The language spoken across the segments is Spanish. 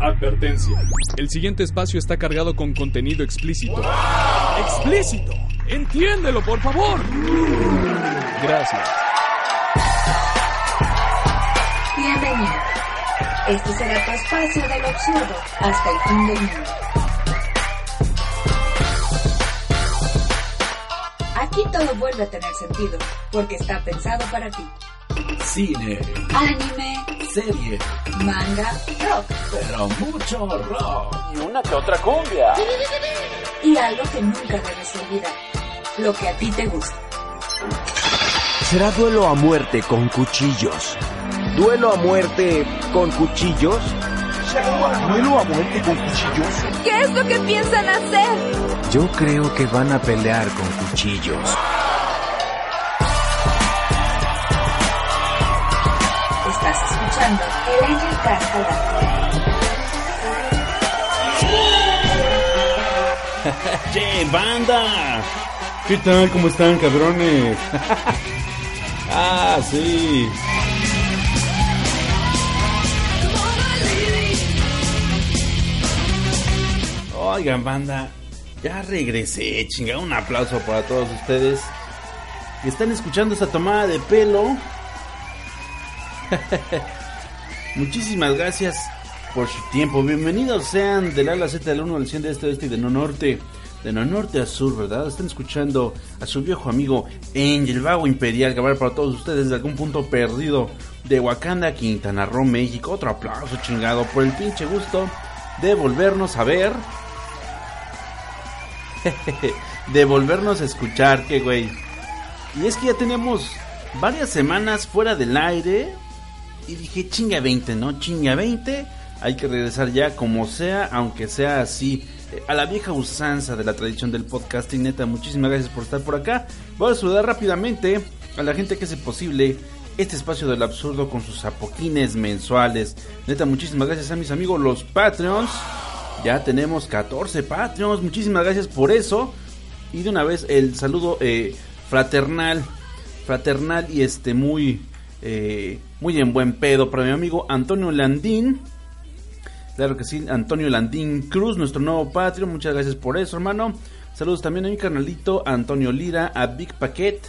Advertencia. El siguiente espacio está cargado con contenido explícito. ¡Explícito! ¡Entiéndelo, por favor! Gracias. Bienvenido. Este será tu espacio del absurdo hasta el fin del mundo. Aquí todo vuelve a tener sentido, porque está pensado para ti. Cine, Anime, serie, manga, rock pero mucho rock. Y una que otra cumbia. y algo que nunca debes olvidar. Lo que a ti te gusta. Será duelo a muerte con cuchillos. ¿Duelo a muerte con cuchillos? ¿Duelo a muerte con cuchillos? ¿Qué es lo que piensan hacer? Yo creo que van a pelear con cuchillos. Escuchando aire. ¡Che, banda! ¿Qué tal? ¿Cómo están, cabrones? ah, sí. Oigan, banda, ya regresé, chinga. Un aplauso para todos ustedes que están escuchando esta tomada de pelo. Muchísimas gracias por su tiempo. Bienvenidos sean del ala Z del 1 al 100 de este, oeste y de no norte. De no norte a sur, ¿verdad? Están escuchando a su viejo amigo Angel Vago Imperial grabar para todos ustedes desde algún punto perdido de Wakanda, Quintana Roo, México. Otro aplauso chingado por el pinche gusto de volvernos a ver. de volvernos a escuchar, que güey. Y es que ya tenemos varias semanas fuera del aire. Y dije, chinga 20, ¿no? Chinga 20. Hay que regresar ya como sea, aunque sea así. eh, A la vieja usanza de la tradición del podcasting, neta, muchísimas gracias por estar por acá. Voy a saludar rápidamente a la gente que hace posible este espacio del absurdo con sus apoquines mensuales. Neta, muchísimas gracias a mis amigos los Patreons. Ya tenemos 14 Patreons, muchísimas gracias por eso. Y de una vez el saludo eh, fraternal, fraternal y este muy, eh, muy en buen pedo para mi amigo Antonio Landín. Claro que sí, Antonio Landín Cruz, nuestro nuevo Patreon. Muchas gracias por eso, hermano. Saludos también a mi carnalito Antonio Lira, a Big Paquet,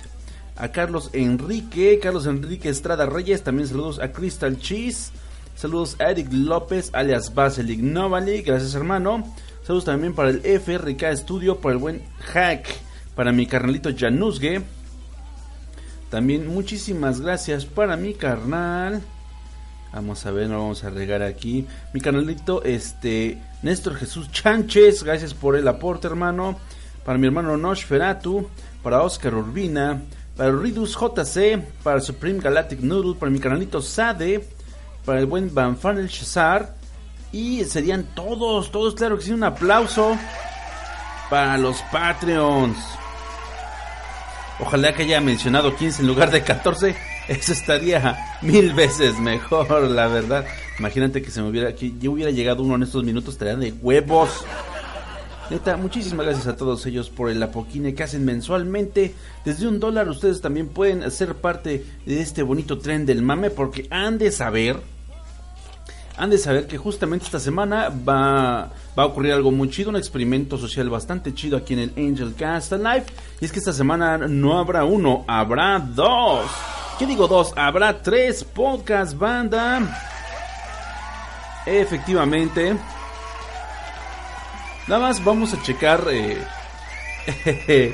a Carlos Enrique, Carlos Enrique Estrada Reyes. También saludos a Crystal Cheese. Saludos a Eric López, alias Basilic Novali. Gracias, hermano. Saludos también para el FRK Studio, para el buen Hack, para mi carnalito Januzgue. También muchísimas gracias para mi carnal. Vamos a ver, no vamos a regar aquí. Mi canalito, este, Néstor Jesús Chánchez, gracias por el aporte, hermano. Para mi hermano Nosferatu, para Oscar Urbina, para Ridus JC, para Supreme Galactic Noodle, para mi canalito Sade, para el buen Van Fanel Shazar. Y serían todos, todos, claro que sí, un aplauso para los Patreons. Ojalá que haya mencionado 15 en lugar de 14. Eso estaría mil veces mejor, la verdad. Imagínate que se me hubiera, que yo hubiera llegado uno en estos minutos, estaría de huevos. Neta, muchísimas gracias a todos ellos por el apoquine que hacen mensualmente. Desde un dólar ustedes también pueden ser parte de este bonito tren del mame porque han de saber, han de saber que justamente esta semana va, va a ocurrir algo muy chido, un experimento social bastante chido aquí en el Angel Cast Live. Y es que esta semana no habrá uno, habrá dos. ¿Qué digo dos? Habrá tres podcast banda. Efectivamente. Nada más vamos a checar eh,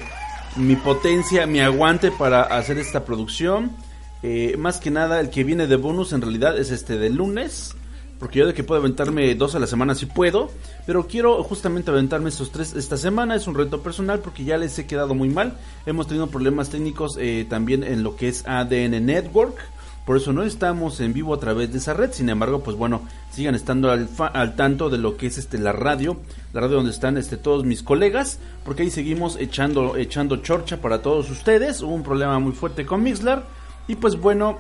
mi potencia, mi aguante para hacer esta producción. Eh, más que nada, el que viene de bonus en realidad es este de lunes. Porque yo de que puedo aventarme dos a la semana sí puedo. Pero quiero justamente aventarme estos tres esta semana. Es un reto personal porque ya les he quedado muy mal. Hemos tenido problemas técnicos eh, también en lo que es ADN Network. Por eso no estamos en vivo a través de esa red. Sin embargo, pues bueno, sigan estando al, al tanto de lo que es este la radio. La radio donde están este todos mis colegas. Porque ahí seguimos echando, echando chorcha para todos ustedes. Hubo un problema muy fuerte con Mixlar. Y pues bueno,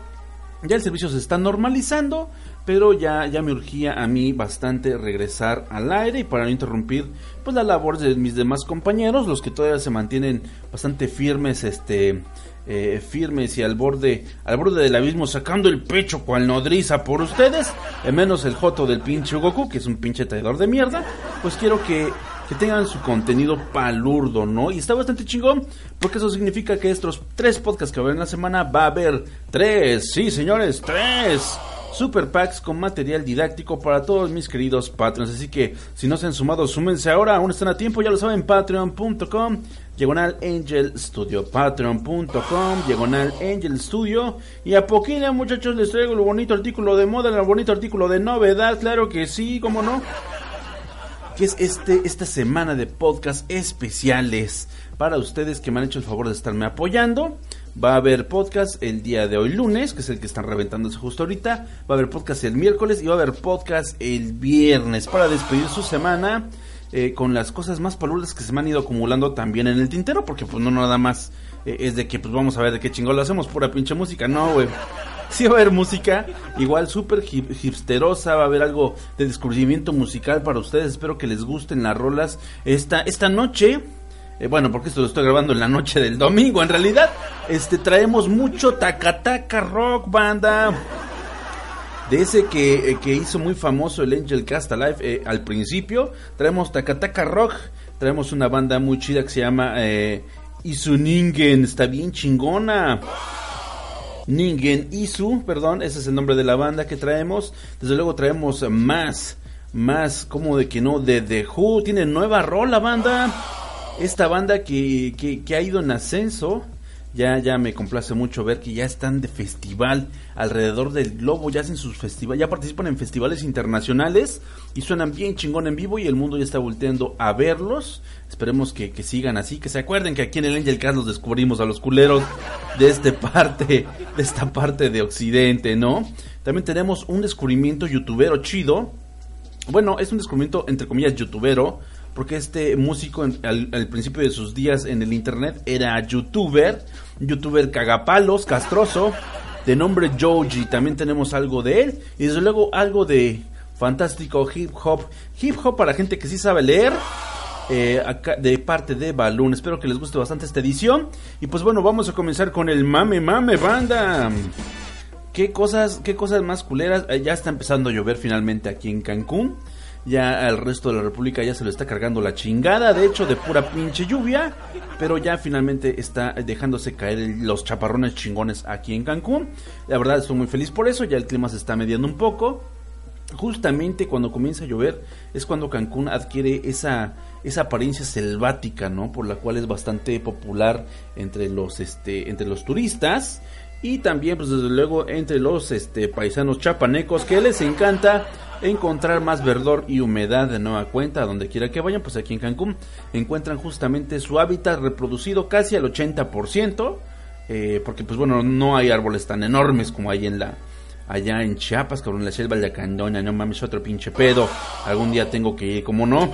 ya el servicio se está normalizando, pero ya, ya me urgía a mí bastante regresar al aire y para no interrumpir pues la labor de mis demás compañeros, los que todavía se mantienen bastante firmes este eh, firmes y al borde, al borde del abismo, sacando el pecho cual nodriza por ustedes, menos el joto del pinche Goku, que es un pinche traidor de mierda, pues quiero que, que tengan su contenido palurdo, ¿no? Y está bastante chingón, porque eso significa que estos tres podcasts que va a haber en la semana va a haber tres, sí señores, tres super packs con material didáctico para todos mis queridos patrons. Así que si no se han sumado, súmense ahora, aún están a tiempo, ya lo saben, patreon.com, diagonal angel studio, patreon.com, diagonal angel studio. Y a poquito, muchachos, les traigo el bonito artículo de moda, el bonito artículo de novedad, claro que sí, cómo no. Que es este, esta semana de podcast especiales para ustedes que me han hecho el favor de estarme apoyando. Va a haber podcast el día de hoy lunes, que es el que están reventándose justo ahorita. Va a haber podcast el miércoles y va a haber podcast el viernes para despedir su semana eh, con las cosas más paludas que se me han ido acumulando también en el tintero, porque pues no nada más eh, es de que pues vamos a ver de qué chingón lo hacemos, pura pinche música, no, güey. Sí va a haber música, igual súper hipsterosa, va a haber algo de descubrimiento musical para ustedes, espero que les gusten las rolas esta, esta noche. Eh, bueno, porque esto lo estoy grabando en la noche del domingo, en realidad, este traemos mucho tacataca rock banda. De ese que, eh, que hizo muy famoso el Angel Cast Alive eh, al principio, traemos tacataca rock, traemos una banda muy chida que se llama Isuningen, está bien chingona. Ningen Isu, perdón, ese es el nombre de la banda que traemos. Desde luego traemos más, más, como de que no, de The Who, tiene nueva rola banda. Esta banda que, que, ha ido en ascenso, ya, ya me complace mucho ver que ya están de festival alrededor del globo, ya hacen sus festivales, ya participan en festivales internacionales y suenan bien chingón en vivo y el mundo ya está volteando a verlos. Esperemos que, que sigan así, que se acuerden que aquí en el Angel Cast los descubrimos a los culeros de este parte, de esta parte de Occidente, ¿no? También tenemos un descubrimiento youtubero chido. Bueno, es un descubrimiento entre comillas youtubero porque este músico al, principio de sus días en el internet era youtuber, youtuber cagapalos, castroso, de nombre Joji, también tenemos algo de él, y desde luego algo de fantástico hip hop, hip hop para gente que sí sabe leer, eh, de parte de Balloon, espero que les guste bastante esta edición, y pues bueno, vamos a comenzar con el mame mame banda. ¿Qué cosas, qué cosas más culeras? Eh, ya está empezando a llover finalmente aquí en Cancún. Ya al resto de la República ya se lo está cargando la chingada, de hecho, de pura pinche lluvia. Pero ya finalmente está dejándose caer los chaparrones chingones aquí en Cancún. La verdad estoy muy feliz por eso, ya el clima se está mediando un poco. Justamente cuando comienza a llover es cuando Cancún adquiere esa, esa apariencia selvática, ¿no? Por la cual es bastante popular entre los, este, entre los turistas y también pues desde luego entre los este paisanos chapanecos que les encanta encontrar más verdor y humedad de nueva cuenta donde quiera que vayan pues aquí en Cancún encuentran justamente su hábitat reproducido casi al 80% eh, porque pues bueno no hay árboles tan enormes como hay en la allá en Chiapas cabrón la selva de la Candona no mames otro pinche pedo algún día tengo que ir como no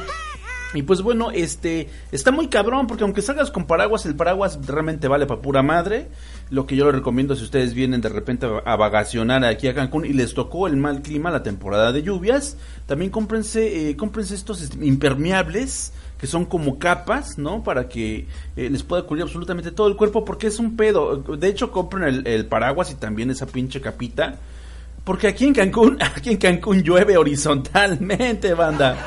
y pues bueno, este está muy cabrón porque aunque salgas con paraguas, el paraguas realmente vale para pura madre. Lo que yo les recomiendo si ustedes vienen de repente a vacacionar aquí a Cancún y les tocó el mal clima, la temporada de lluvias, también cómprense, eh, estos impermeables que son como capas, ¿no? Para que eh, les pueda cubrir absolutamente todo el cuerpo porque es un pedo. De hecho, compren el, el paraguas y también esa pinche capita. Porque aquí en Cancún, aquí en Cancún llueve horizontalmente, banda.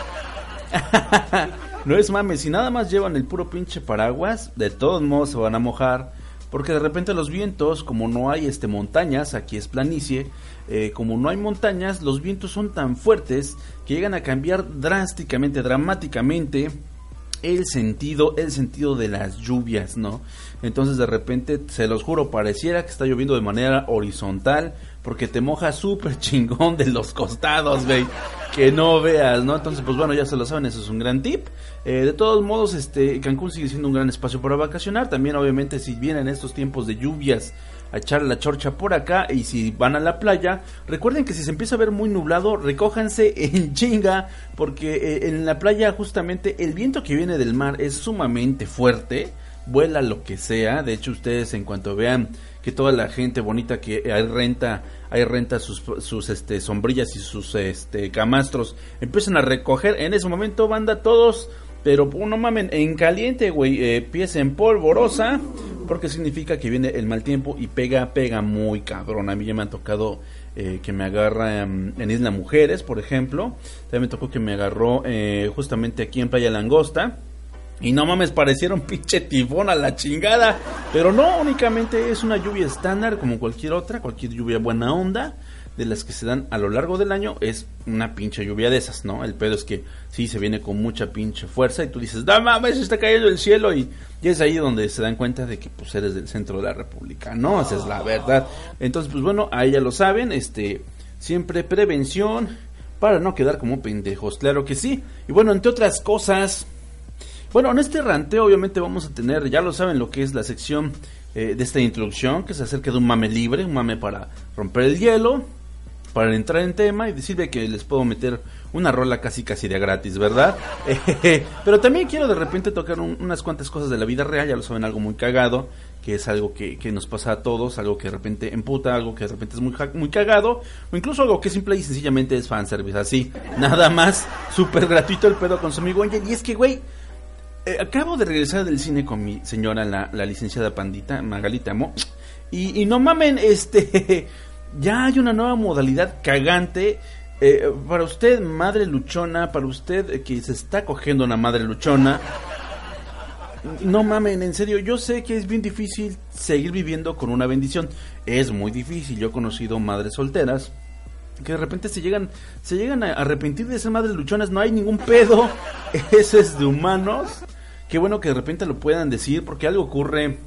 no es mames, si nada más llevan el puro pinche paraguas, de todos modos se van a mojar. Porque de repente los vientos, como no hay este montañas, aquí es planicie, eh, como no hay montañas, los vientos son tan fuertes que llegan a cambiar drásticamente, dramáticamente el sentido, el sentido de las lluvias, ¿no? Entonces de repente, se los juro, pareciera que está lloviendo de manera horizontal, porque te moja súper chingón de los costados, güey, que no veas, ¿no? Entonces, pues bueno, ya se lo saben, eso es un gran tip. Eh, de todos modos, este, Cancún sigue siendo un gran espacio para vacacionar, también obviamente si vienen estos tiempos de lluvias, a echar la chorcha por acá y si van a la playa, recuerden que si se empieza a ver muy nublado, recójanse en chinga porque eh, en la playa justamente el viento que viene del mar es sumamente fuerte, vuela lo que sea, de hecho ustedes en cuanto vean que toda la gente bonita que hay renta, hay renta sus, sus este sombrillas y sus este camastros empiezan a recoger, en ese momento banda todos pero no mamen, en caliente, güey, eh, pies en polvorosa, porque significa que viene el mal tiempo y pega, pega muy cabrón. A mí ya me ha tocado eh, que me agarra en, en Isla Mujeres, por ejemplo. También me tocó que me agarró eh, justamente aquí en Playa Langosta. Y no mames, parecieron pinche tifón a la chingada. Pero no, únicamente es una lluvia estándar como cualquier otra, cualquier lluvia buena onda de las que se dan a lo largo del año es una pinche lluvia de esas, ¿no? El pedo es que sí se viene con mucha pinche fuerza y tú dices, ¡da mames! Está cayendo el cielo y, y es ahí donde se dan cuenta de que pues eres del centro de la república, ¿no? Esa es la verdad. Entonces, pues bueno, ahí ya lo saben, este, siempre prevención para no quedar como pendejos, claro que sí. Y bueno, entre otras cosas, bueno, en este ranteo obviamente vamos a tener, ya lo saben, lo que es la sección eh, de esta introducción, que se acerca de un mame libre, un mame para romper el hielo, para entrar en tema y decirle que les puedo meter una rola casi casi de gratis, ¿verdad? Eh, pero también quiero de repente tocar un- unas cuantas cosas de la vida real, ya lo saben, algo muy cagado, que es algo que, que nos pasa a todos, algo que de repente emputa, algo que de repente es muy, muy cagado, o incluso algo que simple y sencillamente es fanservice, así, nada más, súper gratuito el pedo con su amigo y es que, güey, eh, acabo de regresar del cine con mi señora, la, la licenciada Pandita, Magalita Amo. Y, y no mamen, este. Ya hay una nueva modalidad cagante. eh, para usted, madre luchona, para usted eh, que se está cogiendo una madre luchona. No mamen, en serio, yo sé que es bien difícil seguir viviendo con una bendición. Es muy difícil. Yo he conocido madres solteras que de repente se llegan se llegan a arrepentir de ser madres luchonas, no hay ningún pedo, eso es de humanos. Qué bueno que de repente lo puedan decir porque algo ocurre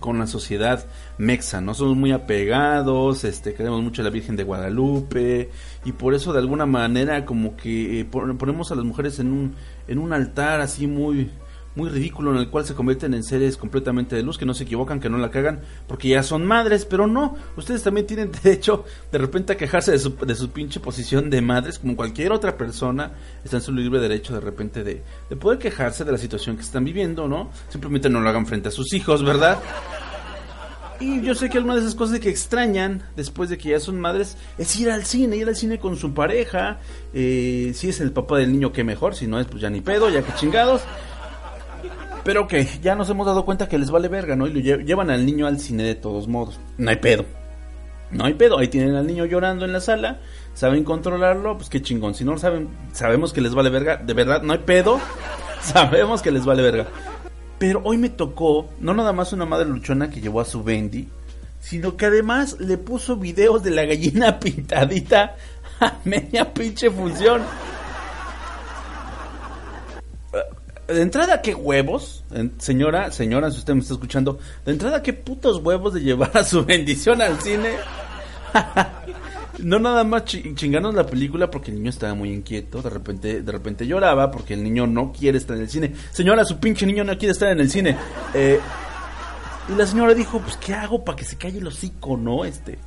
con la sociedad mexa, no somos muy apegados, este queremos mucho a la Virgen de Guadalupe y por eso de alguna manera como que eh, pon- ponemos a las mujeres en un en un altar así muy muy ridículo en el cual se convierten en seres completamente de luz, que no se equivocan, que no la cagan, porque ya son madres, pero no, ustedes también tienen derecho de repente a quejarse de su, de su pinche posición de madres, como cualquier otra persona, está en su libre derecho de repente de, de poder quejarse de la situación que están viviendo, ¿no? Simplemente no lo hagan frente a sus hijos, ¿verdad? Y yo sé que alguna de esas cosas que extrañan después de que ya son madres es ir al cine, ir al cine con su pareja. eh, si es el papá del niño, que mejor. Si no es, pues ya ni pedo, ya que chingados. Pero que ya nos hemos dado cuenta que les vale verga, ¿no? Y lo lle- llevan al niño al cine de todos modos. No hay pedo. No hay pedo. Ahí tienen al niño llorando en la sala. Saben controlarlo. Pues qué chingón. Si no saben, sabemos que les vale verga. De verdad, no hay pedo. Sabemos que les vale verga. Pero hoy me tocó, no nada más una madre luchona que llevó a su Bendy, sino que además le puso videos de la gallina pintadita a media pinche función. De entrada, ¿qué huevos? Señora, señora, si usted me está escuchando, de entrada, ¿qué putos huevos de llevar a su bendición al cine? no nada más chi- chingarnos la película porque el niño estaba muy inquieto, de repente, de repente lloraba porque el niño no quiere estar en el cine. Señora, su pinche niño no quiere estar en el cine. Eh, y la señora dijo, pues, ¿qué hago para que se calle el hocico, no? Este,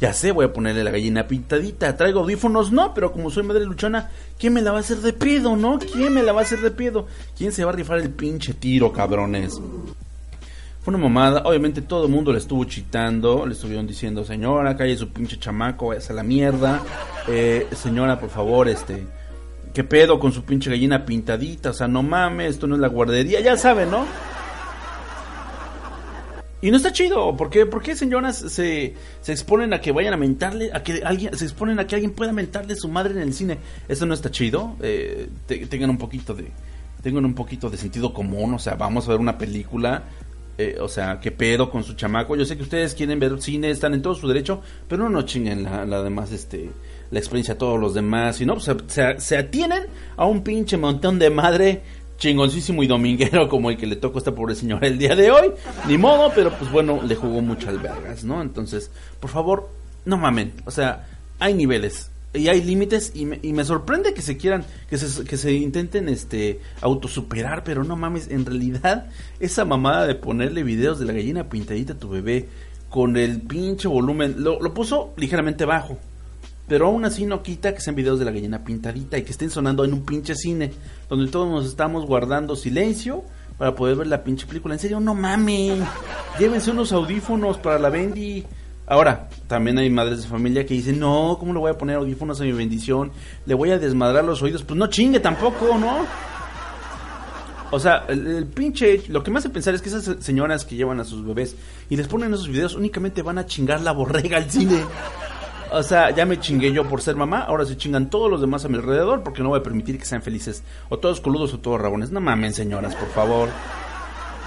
ya sé, voy a ponerle la gallina pintadita. Traigo audífonos, no, pero como soy madre luchona, ¿quién me la va a hacer de pedo, no? ¿Quién me la va a hacer de pedo? ¿Quién se va a rifar el pinche tiro, cabrones? Fue una mamada, obviamente todo el mundo le estuvo chitando, le estuvieron diciendo, señora, calle su pinche chamaco, váyase a la mierda. Eh, señora, por favor, este, ¿qué pedo con su pinche gallina pintadita? O sea, no mames, esto no es la guardería, ya saben, ¿no? Y no está chido, ¿por qué, por qué señoras se, se exponen a que vayan a mentarle, a que alguien, se exponen a que alguien pueda mentarle su madre en el cine? Eso no está chido, eh, te- tengan un poquito de, tengan un poquito de sentido común, o sea, vamos a ver una película, eh, o sea, qué pedo con su chamaco, yo sé que ustedes quieren ver cine, están en todo su derecho, pero no, no chinguen la, la demás, este, la experiencia a todos los demás, y no, pues, se, se, se atienen a un pinche montón de madre chingoncísimo y dominguero como el que le tocó a esta pobre señora el día de hoy. Ni modo, pero pues bueno, le jugó mucho al vergas, ¿no? Entonces, por favor, no mamen. O sea, hay niveles y hay límites y me, y me sorprende que se quieran, que se, que se intenten este autosuperar, pero no mames, en realidad esa mamada de ponerle videos de la gallina pintadita a tu bebé con el pinche volumen, lo, lo puso ligeramente bajo. Pero aún así no quita que sean videos de la gallina pintadita y que estén sonando en un pinche cine, donde todos nos estamos guardando silencio para poder ver la pinche película. En serio, no mames. Llévense unos audífonos para la Bendy. Ahora, también hay madres de familia que dicen, no, ¿cómo le voy a poner audífonos a mi bendición? Le voy a desmadrar los oídos. Pues no chingue tampoco, ¿no? O sea, el, el pinche, lo que me hace pensar es que esas señoras que llevan a sus bebés y les ponen esos videos únicamente van a chingar la borrega al cine. O sea, ya me chingué yo por ser mamá, ahora se chingan todos los demás a mi alrededor porque no voy a permitir que sean felices. O todos coludos o todos rabones. No mamen, señoras, por favor.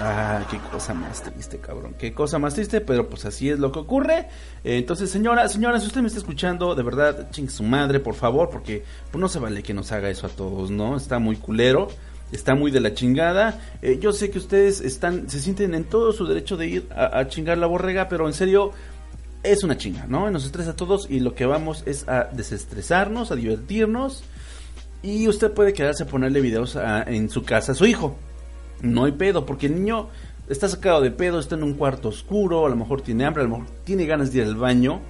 Ah, qué cosa más triste, cabrón. Qué cosa más triste, pero pues así es lo que ocurre. Eh, entonces, señora, señora, si usted me está escuchando, de verdad, chingue su madre, por favor, porque pues, no se vale que nos haga eso a todos, ¿no? Está muy culero, está muy de la chingada. Eh, yo sé que ustedes están, se sienten en todo su derecho de ir a chingar la borrega, pero en serio, es una chinga, ¿no? Nos estresa a todos y lo que vamos es a desestresarnos, a divertirnos. Y usted puede quedarse a ponerle videos a- en su casa a su hijo. No hay pedo, porque el niño está sacado de pedo, está en un cuarto oscuro, a lo mejor tiene hambre, a lo mejor tiene ganas de ir al baño.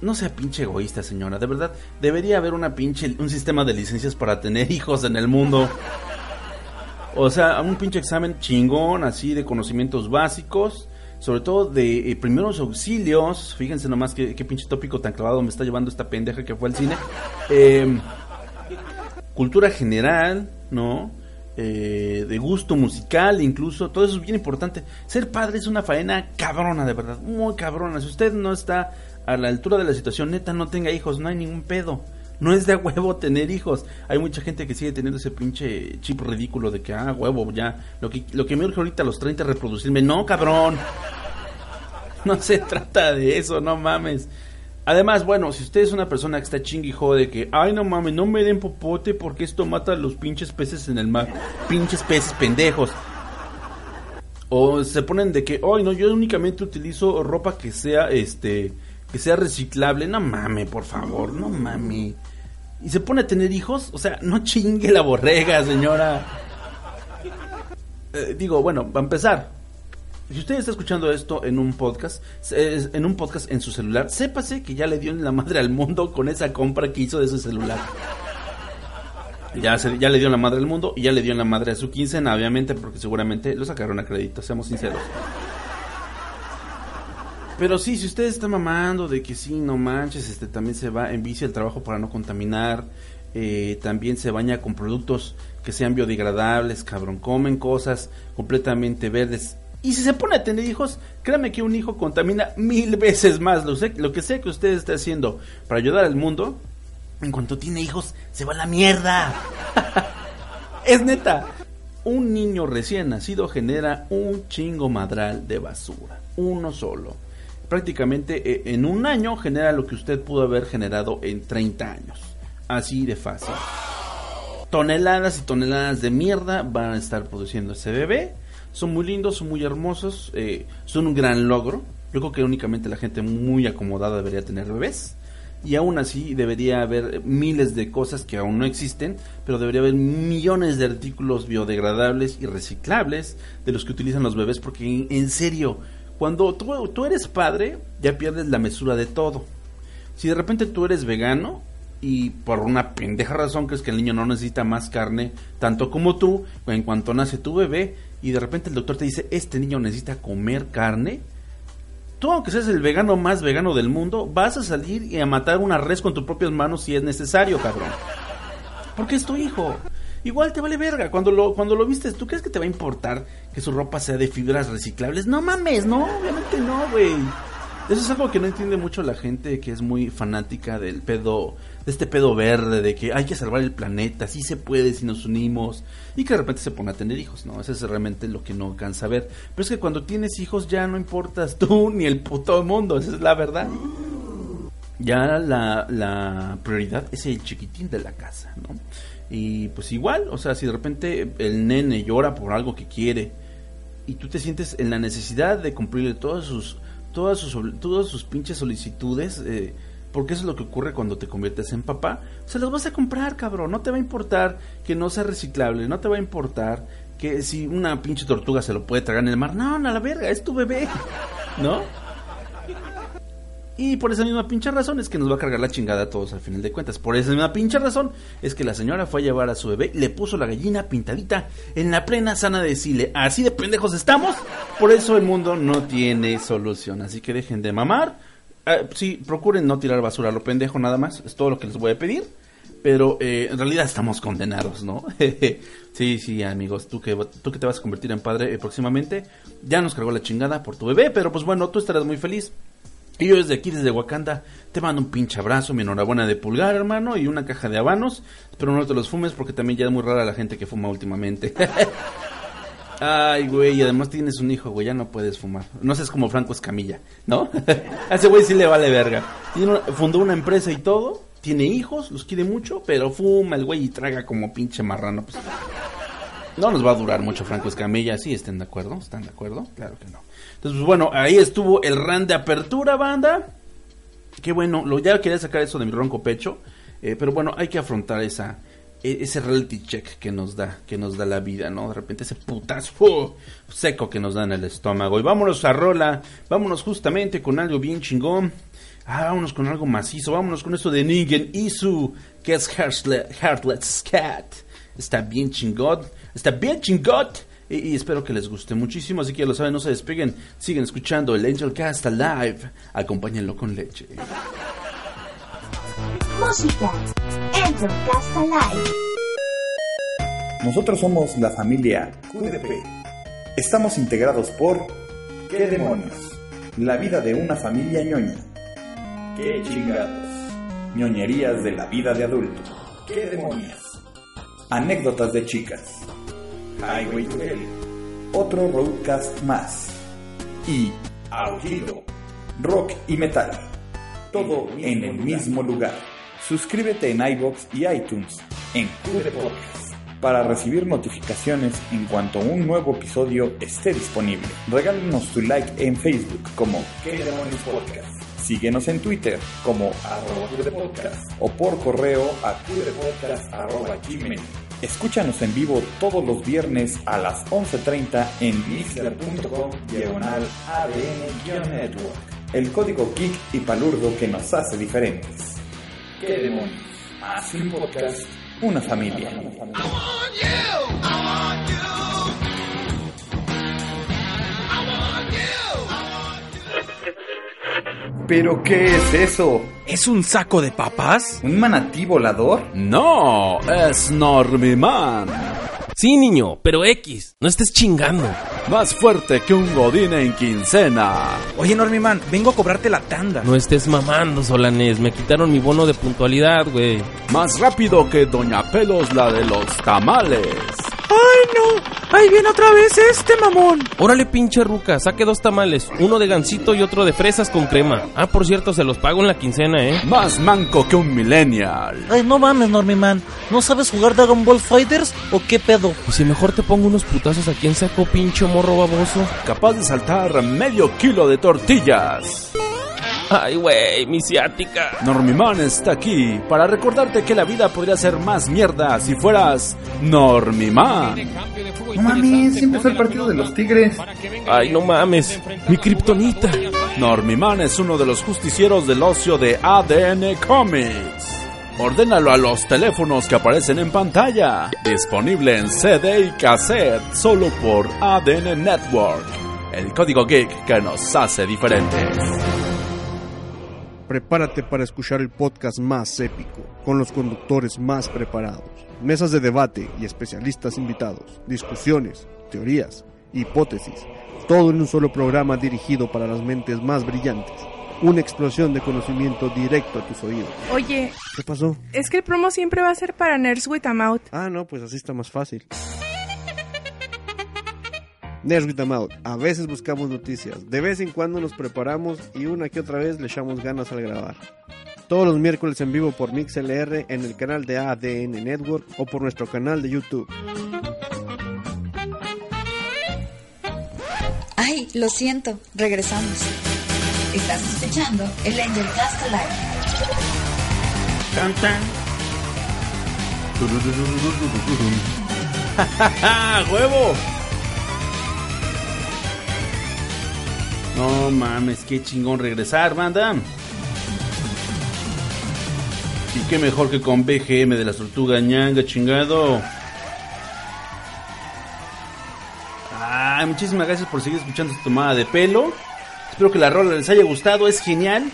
No sea pinche egoísta, señora. De verdad, debería haber una pinche, un sistema de licencias para tener hijos en el mundo. O sea, un pinche examen chingón, así de conocimientos básicos, sobre todo de eh, primeros auxilios. Fíjense nomás qué, pinche tópico tan clavado me está llevando esta pendeja que fue al cine. Eh, cultura general, ¿no? Eh, de gusto musical, incluso, todo eso es bien importante. Ser padre es una faena cabrona, de verdad, muy cabrona. Si usted no está a la altura de la situación, neta, no tenga hijos, no hay ningún pedo. No es de huevo tener hijos. Hay mucha gente que sigue teniendo ese pinche chip ridículo de que, ah, huevo, ya. Lo que, lo que me urge ahorita a los 30 es reproducirme. No, cabrón. No se trata de eso, no mames. Además, bueno, si usted es una persona que está chingui jode que, ay, no mames, no me den popote porque esto mata a los pinches peces en el mar. Pinches peces pendejos. O se ponen de que, ay, no, yo únicamente utilizo ropa que sea, este, que sea reciclable. No mames, por favor, no mames. Y se pone a tener hijos, o sea, no chingue la borrega, señora. Eh, digo, bueno, va a empezar. Si usted está escuchando esto en un podcast, en un podcast en su celular, sépase que ya le dio en la madre al mundo con esa compra que hizo de su celular. Ya, se- ya le dio en la madre al mundo y ya le dio en la madre a su quincena, obviamente, porque seguramente lo sacaron a crédito, seamos sinceros. Pero sí, si usted está mamando de que sí, no manches, este también se va en bici al trabajo para no contaminar, eh, también se baña con productos que sean biodegradables, cabrón, comen cosas completamente verdes. Y si se pone a tener hijos, créame que un hijo contamina mil veces más. Lo, sé- lo que sea que usted esté haciendo para ayudar al mundo, en cuanto tiene hijos, se va a la mierda. es neta. Un niño recién nacido genera un chingo madral de basura. Uno solo. Prácticamente eh, en un año genera lo que usted pudo haber generado en 30 años. Así de fácil. Toneladas y toneladas de mierda van a estar produciendo ese bebé. Son muy lindos, son muy hermosos, eh, son un gran logro. Yo creo que únicamente la gente muy acomodada debería tener bebés. Y aún así debería haber miles de cosas que aún no existen, pero debería haber millones de artículos biodegradables y reciclables de los que utilizan los bebés, porque en, en serio, cuando tú, eres padre, ya pierdes la mesura de todo. Si de repente tú eres vegano y por una pendeja razón crees que el niño no necesita más carne, tanto como tú, en cuanto nace tu bebé, y de repente el doctor te dice, este niño necesita comer carne, tú aunque seas el vegano más vegano del mundo, vas a salir y a matar una res con tus propias manos si es necesario, cabrón. Porque es tu hijo. Igual te vale verga. Cuando lo, cuando lo vistes, ¿tú crees que te va a importar que su ropa sea de fibras reciclables? No mames, no, obviamente no, güey. Eso es algo que no entiende mucho la gente que es muy fanática del pedo, de este pedo verde, de que hay que salvar el planeta, sí se puede si nos unimos, y que de repente se pone a tener hijos, ¿no? Eso es realmente lo que no cansa ver. Pero es que cuando tienes hijos ya no importas tú ni el puto mundo, esa es la verdad. Ya la, la prioridad es el chiquitín de la casa, ¿no? Y pues igual, o sea, si de repente el nene llora por algo que quiere y tú te sientes en la necesidad de cumplirle todas sus todas sus todas sus pinches solicitudes eh, porque eso es lo que ocurre cuando te conviertes en papá se los vas a comprar cabrón no te va a importar que no sea reciclable no te va a importar que si una pinche tortuga se lo puede tragar en el mar no no la verga es tu bebé no y por esa misma pinche razón es que nos va a cargar la chingada a todos al final de cuentas. Por esa misma pinche razón es que la señora fue a llevar a su bebé y le puso la gallina pintadita en la plena sana de Sile. Así de pendejos estamos. Por eso el mundo no tiene solución. Así que dejen de mamar. Ah, sí, procuren no tirar basura a lo pendejo nada más. Es todo lo que les voy a pedir. Pero eh, en realidad estamos condenados, ¿no? sí, sí, amigos, tú que, tú que te vas a convertir en padre eh, próximamente, ya nos cargó la chingada por tu bebé, pero pues bueno, tú estarás muy feliz. Y yo desde aquí, desde Wakanda, te mando un pinche abrazo, mi enhorabuena de pulgar, hermano, y una caja de habanos. Espero no te los fumes porque también ya es muy rara la gente que fuma últimamente. Ay, güey, y además tienes un hijo, güey, ya no puedes fumar. No seas como Franco Escamilla, ¿no? A ese güey sí le vale verga. Tiene fundó una empresa y todo, tiene hijos, los quiere mucho, pero fuma el güey y traga como pinche marrano. Pues, no nos va a durar mucho Franco Escamilla, sí, estén de acuerdo, están de acuerdo, claro que no. Entonces, pues bueno, ahí estuvo el ran de apertura, banda. Qué bueno, lo, ya quería sacar eso de mi ronco pecho, eh, pero bueno, hay que afrontar esa e- ese reality check que nos da, que nos da la vida, ¿no? De repente ese putazo seco que nos da en el estómago. Y vámonos a rola, vámonos justamente con algo bien chingón. Ah, vámonos con algo macizo, vámonos con esto de Ningen Isu, que es Heartle- Heartless Cat. Está bien chingón, está bien chingón. Y, y espero que les guste muchísimo, así que ya lo saben, no se despeguen, siguen escuchando el Angel Cast Live, acompáñenlo con leche. Música. Angel Cast Alive. Nosotros somos la familia QDP. Estamos integrados por ¿Qué demonios? La vida de una familia ñoña. ¿Qué chingados? ñoñerías de la vida de adulto. ¿Qué demonios? Anécdotas de chicas. Highway to Hell. Otro roadcast más. Y Aullido. Rock y metal. Todo en el mismo lugar. Suscríbete en iBox y iTunes en QD Podcast para recibir notificaciones en cuanto un nuevo episodio esté disponible. Regálanos tu like en Facebook como ¿Qué podcast? Síguenos en Twitter como arroba QDPodcast o por correo a gmail. Escúchanos en vivo todos los viernes a las 11.30 en mixler.com diagonal ADN-network. El código geek y palurdo que nos hace diferentes. ¿Qué demonios? Más un podcast, una familia. ¿Pero qué es eso? ¿Es un saco de papas? ¿Un manatí volador? No, es Normiman. Sí, niño, pero X, no estés chingando. Más fuerte que un godín en quincena. Oye, Normiman, vengo a cobrarte la tanda. No estés mamando, Solanés. Me quitaron mi bono de puntualidad, güey. Más rápido que Doña Pelos, la de los tamales. ¡Ay, no! ¡Ahí viene otra vez este mamón! Órale, pinche ruca, saque dos tamales, uno de gansito y otro de fresas con crema. Ah, por cierto, se los pago en la quincena, ¿eh? Más manco que un millennial. Ay, no mames, Normiman. ¿No sabes jugar Dragon Ball Fighters o qué pedo? Pues si mejor te pongo unos putazos aquí en saco, pinche morro baboso. Capaz de saltar medio kilo de tortillas. Ay, güey, mi ciática. Normiman está aquí para recordarte que la vida podría ser más mierda si fueras Normiman. No mames, siempre fue el partido de los Tigres. Ay, no mames, mi kriptonita. Normiman es uno de los justicieros del ocio de ADN Comics. Ordénalo a los teléfonos que aparecen en pantalla. Disponible en CD y cassette solo por ADN Network. El código geek que nos hace diferentes. Prepárate para escuchar el podcast más épico, con los conductores más preparados, mesas de debate y especialistas invitados, discusiones, teorías, hipótesis, todo en un solo programa dirigido para las mentes más brillantes. Una explosión de conocimiento directo a tus oídos. Oye, ¿Qué pasó? es que el promo siempre va a ser para Nerds with a Mouth. Ah, no, pues así está más fácil. Nerds with a Mouth. A veces buscamos noticias, de vez en cuando nos preparamos y una que otra vez le echamos ganas al grabar. Todos los miércoles en vivo por MixLR en el canal de ADN Network o por nuestro canal de YouTube. Ay, lo siento, regresamos. Estás escuchando el Angel Cast Alive. Tan, tan. ¡Ja, huevo! No mames, qué chingón regresar, banda. Y qué mejor que con BGM de la tortuga ñanga, chingado. Ay, muchísimas gracias por seguir escuchando esta tomada de pelo. Espero que la rola les haya gustado, es genial.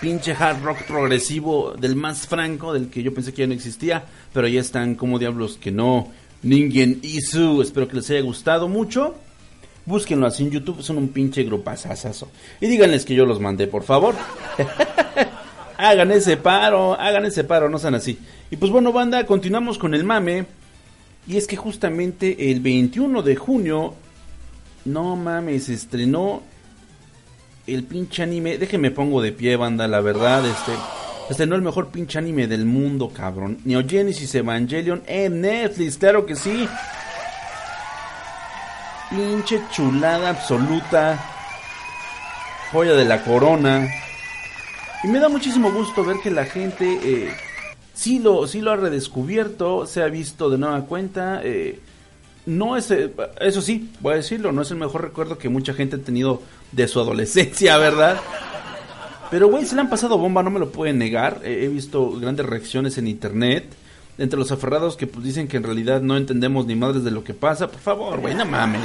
pinche hard rock progresivo del más franco, del que yo pensé que ya no existía, pero ya están como diablos que no. Ningen Isu, espero que les haya gustado mucho. Búsquenlo así en YouTube, son un pinche grupazazazo. Y díganles que yo los mandé, por favor. hagan ese paro, hagan ese paro, no sean así. Y pues bueno, banda, continuamos con el mame. Y es que justamente el 21 de junio, no mames, estrenó el pinche anime. Déjenme pongo de pie, banda, la verdad, este. Estrenó el mejor pinche anime del mundo, cabrón. Neo Genesis Evangelion en Netflix, claro que sí. Pinche chulada absoluta. Joya de la corona. Y me da muchísimo gusto ver que la gente eh, sí, lo, sí lo ha redescubierto, se ha visto de nueva cuenta. Eh, no es, eh, eso sí, voy a decirlo, no es el mejor recuerdo que mucha gente ha tenido de su adolescencia, ¿verdad? Pero, güey, se le han pasado bomba, no me lo pueden negar. he visto grandes reacciones en internet. Entre los aferrados que pues, dicen que en realidad no entendemos ni madres de lo que pasa. Por favor, güey, no mames.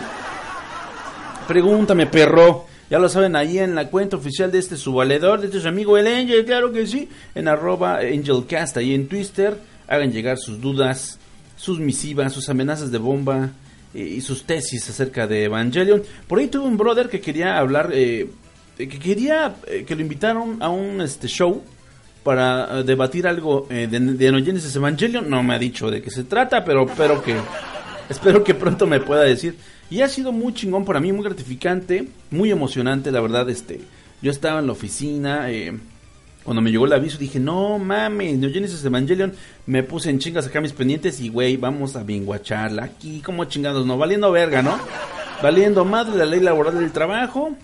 Pregúntame, perro. Ya lo saben, ahí en la cuenta oficial de este su valedor, de este su amigo el Angel, claro que sí. En arroba Angelcast, ahí en Twitter. Hagan llegar sus dudas, sus misivas, sus amenazas de bomba eh, y sus tesis acerca de Evangelion. Por ahí tuve un brother que quería hablar... Eh, que quería eh, que lo invitaron a un este show para eh, debatir algo eh, de, de Evangelion. No me ha dicho de qué se trata, pero espero que espero que pronto me pueda decir. Y ha sido muy chingón para mí, muy gratificante, muy emocionante, la verdad. Este, yo estaba en la oficina. cuando me llegó el aviso dije, no mames, No Genesis Evangelion, me puse en chingas acá mis pendientes y güey, vamos a binguacharla aquí, como chingados, no, valiendo verga, ¿no? Valiendo madre la ley laboral del trabajo,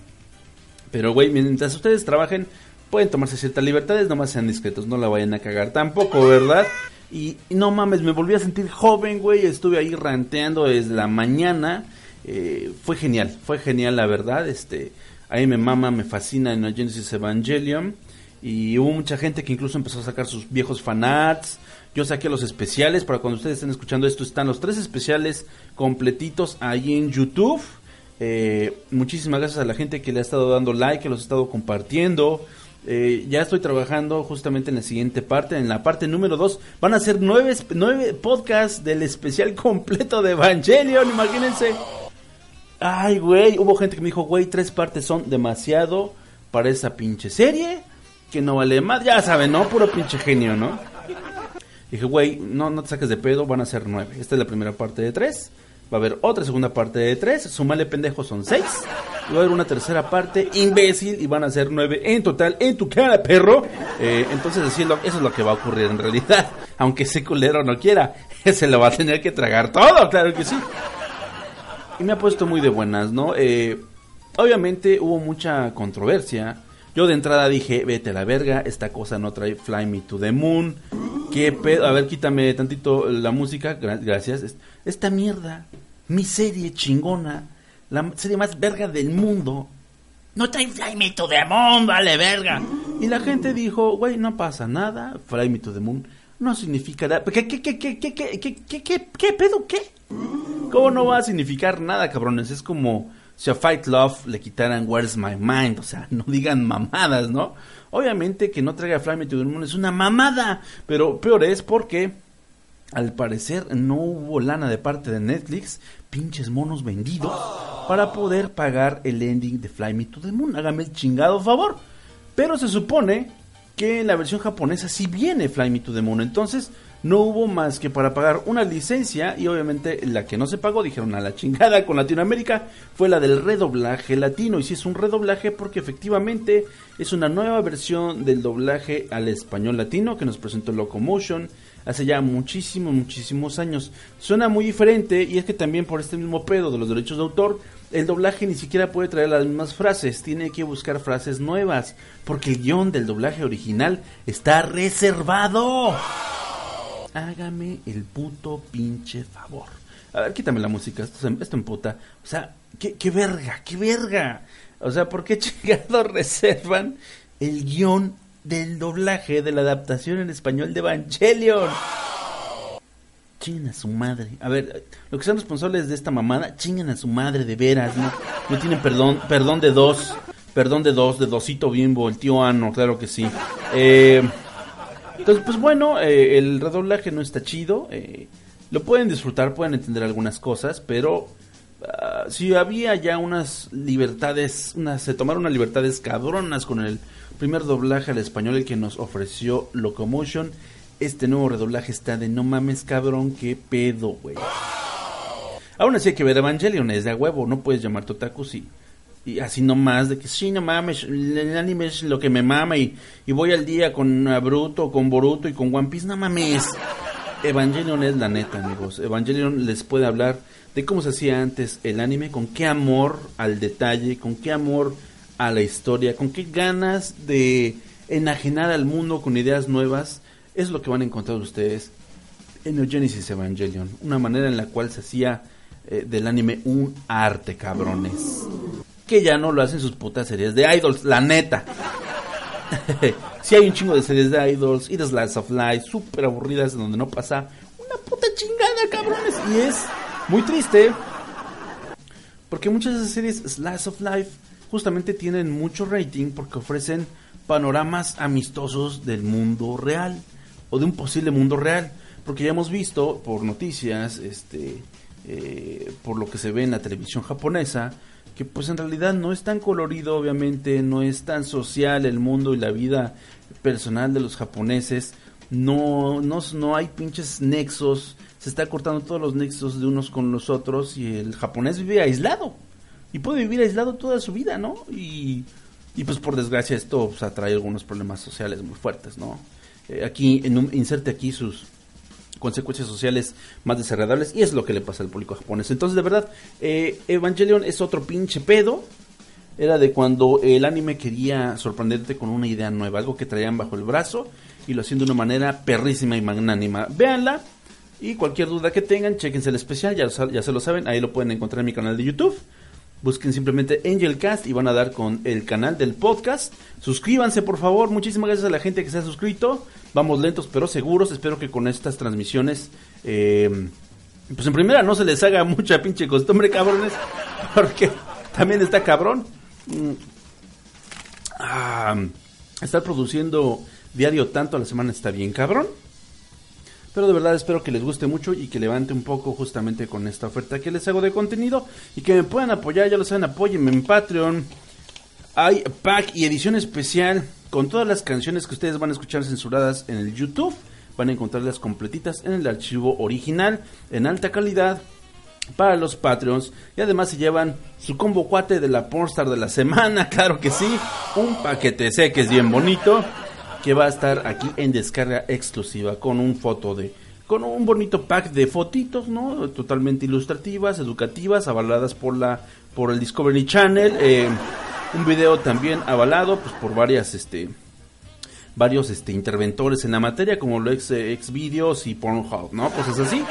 pero, güey, mientras ustedes trabajen, pueden tomarse ciertas libertades, nomás sean discretos, no la vayan a cagar tampoco, ¿verdad? Y, no mames, me volví a sentir joven, güey, estuve ahí ranteando desde la mañana. Eh, fue genial, fue genial, la verdad. Este, ahí me mama, me fascina en Genesis Evangelion. Y hubo mucha gente que incluso empezó a sacar sus viejos fanarts. Yo saqué los especiales, para cuando ustedes estén escuchando esto, están los tres especiales completitos ahí en YouTube. Eh, muchísimas gracias a la gente que le ha estado dando like, que los ha estado compartiendo. Eh, ya estoy trabajando justamente en la siguiente parte, en la parte número 2. Van a ser nueve, nueve podcasts del especial completo de Evangelion, imagínense. Ay, güey, hubo gente que me dijo, güey, tres partes son demasiado para esa pinche serie, que no vale más, ya saben, ¿no? Puro pinche genio, ¿no? Dije, güey, no, no te saques de pedo, van a ser nueve. Esta es la primera parte de tres. Va a haber otra segunda parte de tres. Sumale pendejo son seis. Y va a haber una tercera parte imbécil. Y van a ser nueve en total. En tu cara, perro. Eh, entonces, eso es lo que va a ocurrir en realidad. Aunque ese culero no quiera. Se lo va a tener que tragar todo, claro que sí. Y me ha puesto muy de buenas, ¿no? Eh, obviamente hubo mucha controversia. Yo de entrada dije, vete a la verga, esta cosa no trae Fly Me to the Moon. ¿Qué pedo? A ver, quítame tantito la música, gracias. Esta mierda, mi serie chingona, la serie más verga del mundo, no trae Fly Me to the Moon, vale verga. Y la gente dijo, güey, no pasa nada, Fly Me to the Moon no significa nada. ¿Qué, qué, qué, qué, qué, qué, qué, qué, qué pedo, qué? ¿Cómo no va a significar nada, cabrones? Es como si a Fight Love le quitaran Where's My Mind, o sea, no digan mamadas, ¿no? Obviamente que no traiga Fly Me to the Moon es una mamada, pero peor es porque al parecer no hubo lana de parte de Netflix, pinches monos vendidos, para poder pagar el ending de Fly Me to the Moon. Hágame el chingado favor. Pero se supone que en la versión japonesa sí viene Fly Me to the Moon, entonces no hubo más que para pagar una licencia y obviamente la que no se pagó, dijeron a la chingada con Latinoamérica, fue la del redoblaje latino. Y si es un redoblaje porque efectivamente es una nueva versión del doblaje al español latino que nos presentó Locomotion hace ya muchísimos, muchísimos años. Suena muy diferente y es que también por este mismo pedo de los derechos de autor, el doblaje ni siquiera puede traer las mismas frases, tiene que buscar frases nuevas, porque el guion del doblaje original está reservado hágame el puto pinche favor. A ver, quítame la música, esto, esto puta. O sea, ¿qué, qué verga, qué verga. O sea, ¿por qué chingados reservan el guion del doblaje de la adaptación en español de Evangelion? Chingan a su madre. A ver, lo que son responsables de esta mamada, chingan a su madre de veras, ¿no? No tienen perdón, perdón de dos. Perdón de dos, de Dosito Bimbo, el tío Ano, claro que sí. Eh, entonces, pues bueno, eh, el redoblaje no está chido. eh, lo pueden disfrutar, pueden entender algunas cosas, pero ah, si había ya unas libertades, unas, se tomaron unas libertades cabronas con el primer doblaje al español el que nos ofreció Locomotion. Este nuevo redoblaje está de no mames cabrón, qué pedo, güey. Aún así hay que ver Evangelion, es de a huevo, no puedes llamarte otaku si y así nomás de que sí, no mames, el anime es lo que me mama y, y voy al día con Naruto, con Boruto y con One Piece, no mames. Evangelion es la neta, amigos. Evangelion les puede hablar de cómo se hacía antes el anime, con qué amor al detalle, con qué amor a la historia, con qué ganas de enajenar al mundo con ideas nuevas. Es lo que van a encontrar ustedes en Neogenesis Evangelion. Una manera en la cual se hacía eh, del anime un arte, cabrones. Que ya no lo hacen sus putas series de idols, la neta. Si hay un chingo de series de idols y de Slice of Life súper aburridas en donde no pasa una puta chingada, cabrones. Y es muy triste porque muchas de esas series Slice of Life justamente tienen mucho rating porque ofrecen panoramas amistosos del mundo real o de un posible mundo real. Porque ya hemos visto por noticias, este, eh, por lo que se ve en la televisión japonesa, que pues en realidad no es tan colorido, obviamente, no es tan social el mundo y la vida personal de los japoneses. No, no, no hay pinches nexos, se está cortando todos los nexos de unos con los otros y el japonés vive aislado. Y puede vivir aislado toda su vida, ¿no? Y, y pues por desgracia esto pues, atrae algunos problemas sociales muy fuertes, ¿no? Eh, aquí, en inserte aquí sus consecuencias sociales más desagradables y es lo que le pasa al público japonés. Entonces, de verdad, eh, Evangelion es otro pinche pedo. Era de cuando el anime quería sorprenderte con una idea nueva, algo que traían bajo el brazo y lo hacían de una manera perrísima y magnánima. Véanla y cualquier duda que tengan, chequense el especial, ya, ya se lo saben, ahí lo pueden encontrar en mi canal de YouTube. Busquen simplemente Angelcast y van a dar con el canal del podcast. Suscríbanse, por favor. Muchísimas gracias a la gente que se ha suscrito. Vamos lentos pero seguros. Espero que con estas transmisiones, eh, pues en primera no se les haga mucha pinche costumbre, cabrones. Porque también está cabrón. Mm. Ah, estar produciendo diario tanto a la semana está bien, cabrón. Pero de verdad espero que les guste mucho y que levante un poco justamente con esta oferta que les hago de contenido y que me puedan apoyar, ya lo saben, apóyenme en Patreon. Hay pack y edición especial con todas las canciones que ustedes van a escuchar censuradas en el YouTube. Van a encontrarlas completitas en el archivo original en alta calidad para los Patreons. Y además se llevan su combo cuate de la Pornstar de la semana, claro que sí. Un paquete sé que es bien bonito que va a estar aquí en descarga exclusiva con un foto de con un bonito pack de fotitos, ¿no? Totalmente ilustrativas, educativas, avaladas por la por el Discovery Channel, eh, un video también avalado pues por varias este varios este interventores en la materia como lo ex ex videos y Pornhub, ¿no? Cosas así.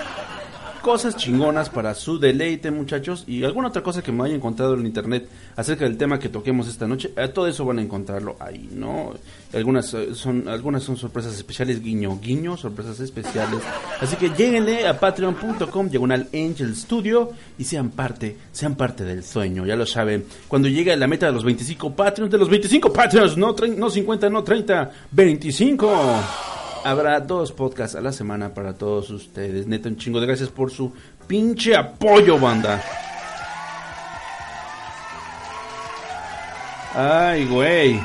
Cosas chingonas para su deleite, muchachos. Y alguna otra cosa que me haya encontrado en internet acerca del tema que toquemos esta noche. eh, todo eso van a encontrarlo ahí, ¿no? Algunas eh, son, algunas son sorpresas especiales, guiño, guiño, sorpresas especiales. Así que lléguenle a patreon.com, diagonal Angel Studio, y sean parte, sean parte del sueño, ya lo saben. Cuando llegue la meta de los 25 Patreons, de los 25 Patreons, no, no 50, no 30, 25. Habrá dos podcasts a la semana para todos ustedes. Neta, un chingo de gracias por su pinche apoyo, banda. Ay, güey.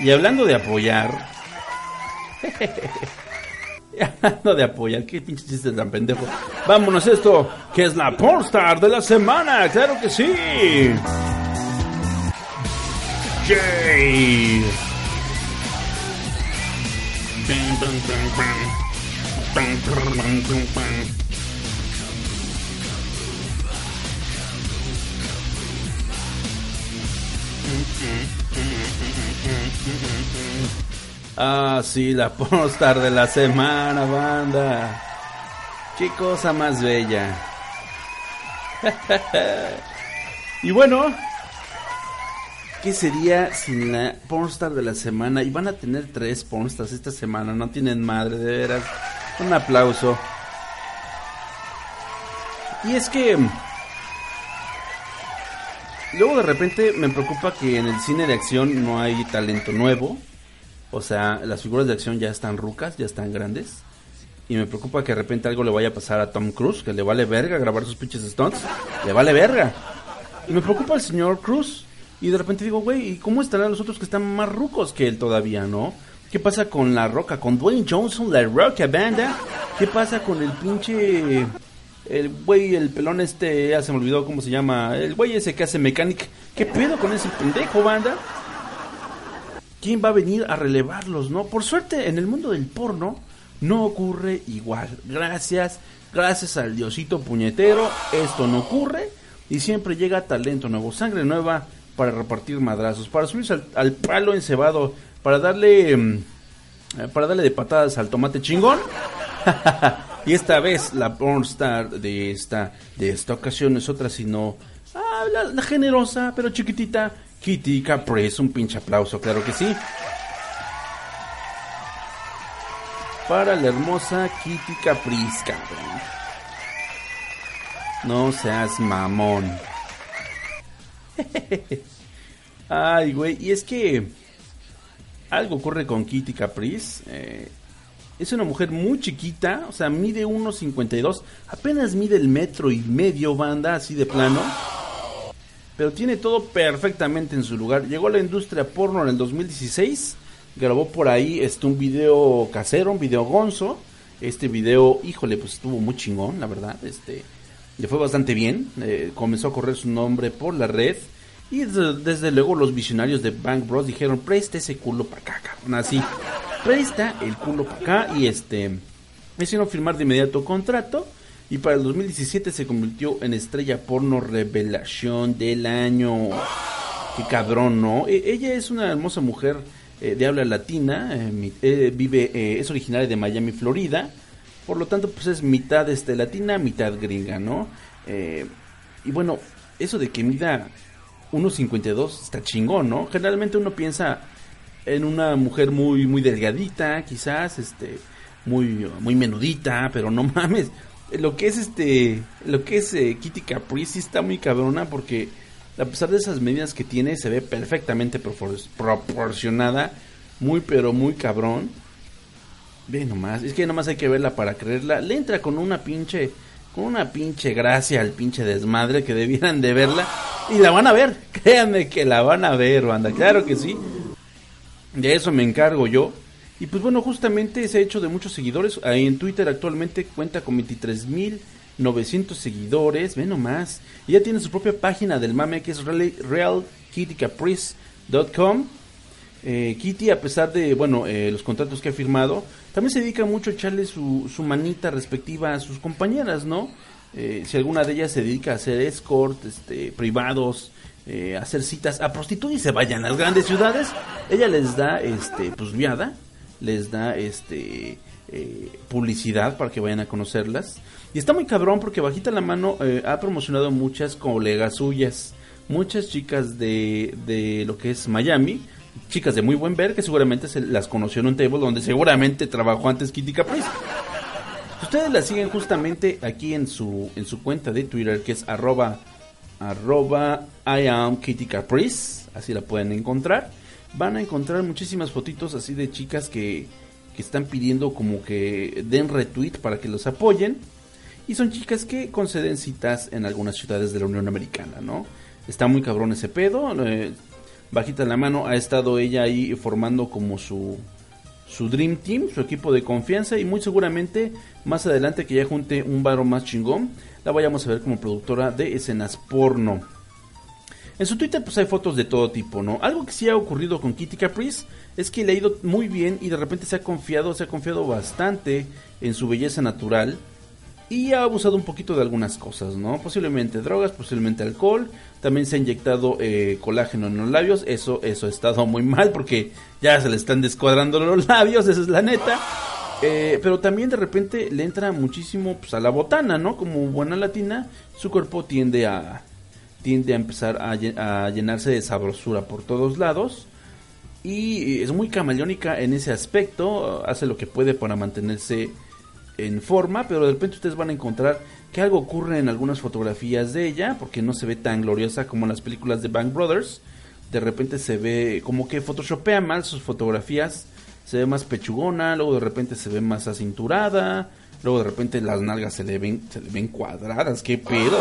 Y hablando de apoyar. y hablando de apoyar, qué pinche chiste tan pendejo. Vámonos esto, que es la Pornstar de la semana, claro que sí. Yay. Ah, sí, la postar de la semana, banda. Qué cosa más bella. y bueno, ¿qué sería sin la pornstar de la semana? Y van a tener tres pornstars esta semana, no tienen madre, de veras. Un aplauso. Y es que luego de repente me preocupa que en el cine de acción no hay talento nuevo. O sea, las figuras de acción ya están rucas, ya están grandes. Y me preocupa que de repente algo le vaya a pasar a Tom Cruise, que le vale verga grabar sus pinches stunts. Le vale verga. Y me preocupa el señor Cruz. Y de repente digo, güey, ¿y cómo estarán los otros que están más rucos que él todavía, no? ¿Qué pasa con La Roca? Con Dwayne Johnson, La Roca Banda. ¿Qué pasa con el pinche... El güey, el pelón este, ya se me olvidó cómo se llama. El güey ese que hace Mechanic. ¿Qué pedo con ese pendejo, banda? ¿Quién va a venir a relevarlos, no? Por suerte, en el mundo del porno no ocurre igual. Gracias, gracias al diosito puñetero, esto no ocurre y siempre llega talento nuevo, sangre nueva para repartir madrazos, para subirse al, al palo encebado, para darle mm, eh, para darle de patadas al tomate chingón. y esta vez la pornstar de esta de esta ocasión es otra sino ah, la, la generosa pero chiquitita Kitty Caprice, un pinche aplauso, claro que sí. Para la hermosa Kitty Caprice, cabrón. No seas mamón. Ay, güey, y es que algo ocurre con Kitty Caprice. eh, es una mujer muy chiquita, o sea, mide 1.52, apenas mide el metro y medio, banda, así de plano. Pero tiene todo perfectamente en su lugar. Llegó a la industria porno en el 2016, grabó por ahí este, un video casero, un video gonzo. Este video, híjole, pues estuvo muy chingón, la verdad. Este, le fue bastante bien. eh, comenzó a correr su nombre por la red. Y desde, luego los visionarios de Bank Bros dijeron, presta ese culo para acá, cabrón. Así, presta el culo para acá. Y este, hicieron firmar de inmediato contrato. Y para el 2017 se convirtió en estrella porno revelación del año. Qué cabrón, ¿no? E- ella es una hermosa mujer eh, de habla latina. eh, eh, vive, eh, es originaria de Miami, Florida. Por lo tanto, pues es mitad este, latina, mitad gringa, ¿no? Eh, y bueno, eso de que mida 1.52 está chingón, ¿no? Generalmente uno piensa en una mujer muy muy delgadita, quizás, este, muy muy menudita, pero no mames. Lo que es este, lo que es eh, Kitty Caprice sí está muy cabrona porque a pesar de esas medidas que tiene se ve perfectamente propor- proporcionada, muy pero muy cabrón. Ve nomás, es que nomás hay que verla para creerla. Le entra con una pinche, con una pinche gracia al pinche desmadre que debieran de verla. Y la van a ver, créanme que la van a ver, banda, claro que sí. De eso me encargo yo. Y pues bueno, justamente se ha hecho de muchos seguidores. Ahí en Twitter actualmente cuenta con 23.900 seguidores, ve nomás. Y ya tiene su propia página del mame que es real- realkittycaprice.com. Eh, Kitty, a pesar de bueno eh, los contratos que ha firmado, también se dedica mucho a echarle su, manita respectiva a sus compañeras, ¿no? Eh, si alguna de ellas se dedica a hacer escort, este, privados, eh, a hacer citas a prostitutas y se vayan a las grandes ciudades, ella les da, este, pues viada, les da, este, eh, publicidad para que vayan a conocerlas. Y está muy cabrón porque bajita la mano eh, ha promocionado muchas colegas suyas, muchas chicas de, de lo que es Miami, chicas de muy buen ver que seguramente se las conoció en un table donde seguramente trabajó antes Kitty Caprice. Ustedes la siguen justamente aquí en su, en su cuenta de Twitter que es arroba, arroba I am Kitty Caprice, así la pueden encontrar, van a encontrar muchísimas fotitos así de chicas que, que están pidiendo como que den retweet para que los apoyen. Y son chicas que conceden citas en algunas ciudades de la Unión Americana, ¿no? Está muy cabrón ese pedo. eh, bajita la mano, ha estado ella ahí formando como su, su Dream Team, su equipo de confianza. Y muy seguramente más adelante que ya junte un varo más chingón, la vayamos a ver como productora de escenas porno. En su Twitter pues hay fotos de todo tipo, ¿no? Algo que sí ha ocurrido con Kitty Caprice es que le ha ido muy bien y de repente se ha confiado, se ha confiado bastante en su belleza natural y ha abusado un poquito de algunas cosas, ¿no? Posiblemente drogas, posiblemente alcohol, también se ha inyectado eh, colágeno en los labios, eso, eso ha estado muy mal porque ya se le están descuadrando los labios, esa es la neta. Eh, pero también de repente le entra muchísimo pues, a la botana, ¿no? Como buena latina, su cuerpo tiende a tiende a empezar a, a llenarse de sabrosura por todos lados y es muy camaleónica en ese aspecto, hace lo que puede para mantenerse en forma, pero de repente ustedes van a encontrar que algo ocurre en algunas fotografías de ella, porque no se ve tan gloriosa como en las películas de Bang Brothers. De repente se ve como que photoshopea mal sus fotografías, se ve más pechugona, luego de repente se ve más acinturada, luego de repente las nalgas se le ven, se le ven cuadradas, qué pedo.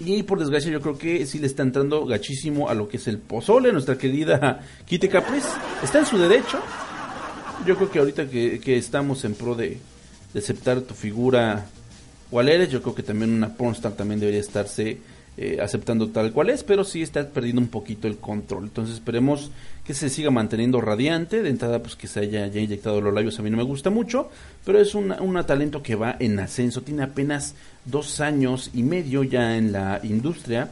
Y por desgracia yo creo que sí le está entrando gachísimo a lo que es el pozole, nuestra querida Kitty Caprice. Está en su derecho. Yo creo que ahorita que, estamos en pro de aceptar tu figura cual eres, yo creo que también una pornstar también debería estarse eh, aceptando tal cual es, pero sí está perdiendo un poquito el control. Entonces esperemos que se siga manteniendo radiante. De entrada, pues que se haya ya inyectado los labios a mí no me gusta mucho, pero es un talento que va en ascenso. Tiene apenas dos años y medio ya en la industria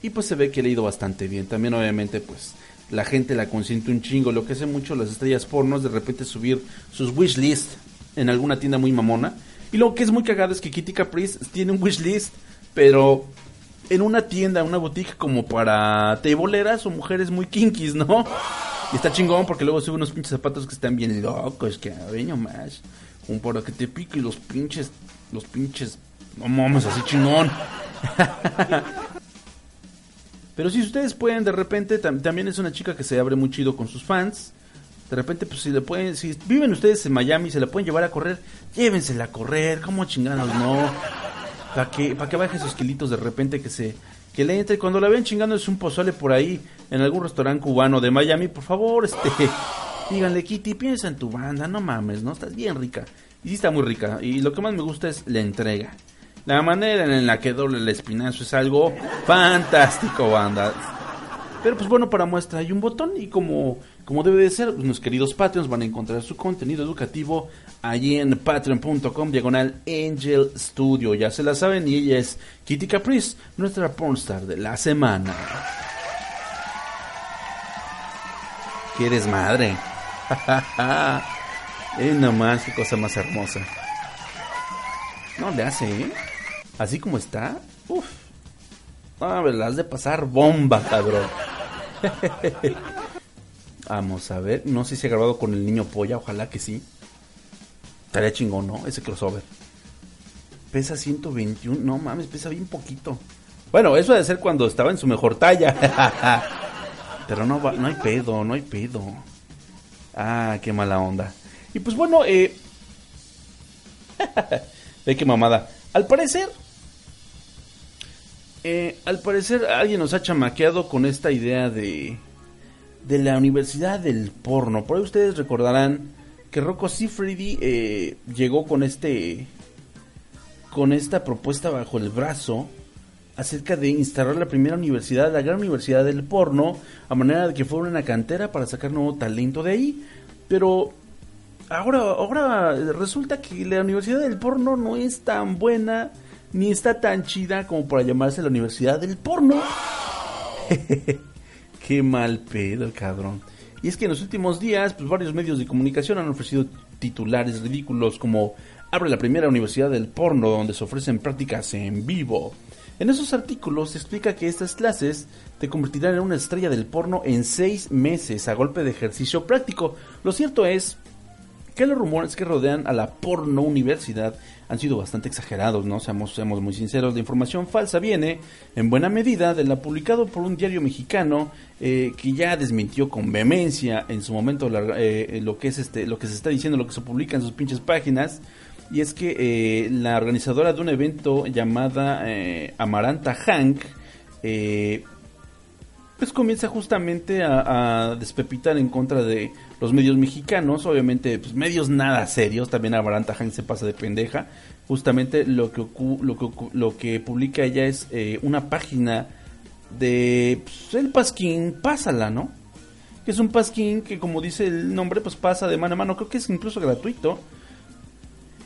y pues se ve que le ha ido bastante bien. También obviamente pues la gente la consiente un chingo. Lo que hace mucho las estrellas pornos de repente subir sus wishlist en alguna tienda muy mamona. Y lo que es muy cagado es que Kitty Caprice tiene un wishlist, pero en una tienda, una boutique como para teboleras o mujeres muy kinkies, ¿no? Y está chingón porque luego sube unos pinches zapatos que están bien locos, que a más. Como para que te pique los pinches, los pinches, no mames, así chingón. Pero si ustedes pueden, de repente, también es una chica que se abre muy chido con sus fans. De repente, pues si le pueden, si viven ustedes en Miami, se la pueden llevar a correr, llévensela a correr, como chingados, no. Para que, para que baje esos kilitos de repente que se, que le entre. Cuando la ven chingando es un pozole por ahí, en algún restaurante cubano de Miami, por favor, este, díganle, Kitty, piensa en tu banda, no mames, ¿no? Estás bien rica. Y sí está muy rica. Y lo que más me gusta es la entrega. La manera en la que doble el espinazo es algo fantástico, banda. Pero pues bueno, para muestra hay un botón y como, como debe de ser, pues, queridos Patreons van a encontrar su contenido educativo allí en patreon.com diagonal Angel Studio. Ya se la saben y ella es Kitty Caprice, nuestra pornstar de la semana. ¿Qué eres madre? eh, nomás, qué cosa más hermosa. No le hace, ¿eh? Así como está, uff. Ah, la has de pasar bomba, cabrón. Vamos a ver. No sé si ha grabado con el niño polla. Ojalá que sí. Estaría chingón, ¿no? Ese crossover. Pesa 121. No mames, pesa bien poquito. Bueno, eso debe ser cuando estaba en su mejor talla. Pero no, no hay pedo, no hay pedo. Ah, qué mala onda. Y pues bueno, eh... Ve qué mamada. Al parecer, eh, al parecer alguien nos ha chamaqueado con esta idea de, de la Universidad del Porno. Por ahí ustedes recordarán que Rocco Siffredi eh, llegó con este con esta propuesta bajo el brazo acerca de instalar la primera universidad, la gran universidad del porno, a manera de que fuera una cantera para sacar nuevo talento de ahí. Pero ahora, ahora resulta que la universidad del porno no es tan buena ni está tan chida como para llamarse la Universidad del Porno. Qué mal pedo, cabrón. Y es que en los últimos días, pues varios medios de comunicación han ofrecido titulares ridículos como abre la primera universidad del porno donde se ofrecen prácticas en vivo. En esos artículos se explica que estas clases te convertirán en una estrella del porno en seis meses a golpe de ejercicio práctico. Lo cierto es que los rumores que rodean a la porno universidad han sido bastante exagerados, ¿no? Seamos, seamos muy sinceros, la información falsa viene en buena medida de la publicado por un diario mexicano eh, que ya desmintió con vehemencia en su momento eh, lo que es este, lo que se está diciendo, lo que se publica en sus pinches páginas. Y es que eh, la organizadora de un evento llamada Amaranta Hank pues comienza justamente a, despepitar en contra de los medios mexicanos, obviamente pues medios nada serios, también Amaranta Hank se pasa de pendeja, justamente lo que, lo que, lo que publica ella es eh, una página de pues, el pasquín, pásala, ¿no? Que es un pasquín que como dice el nombre pues pasa de mano a mano, creo que es incluso gratuito.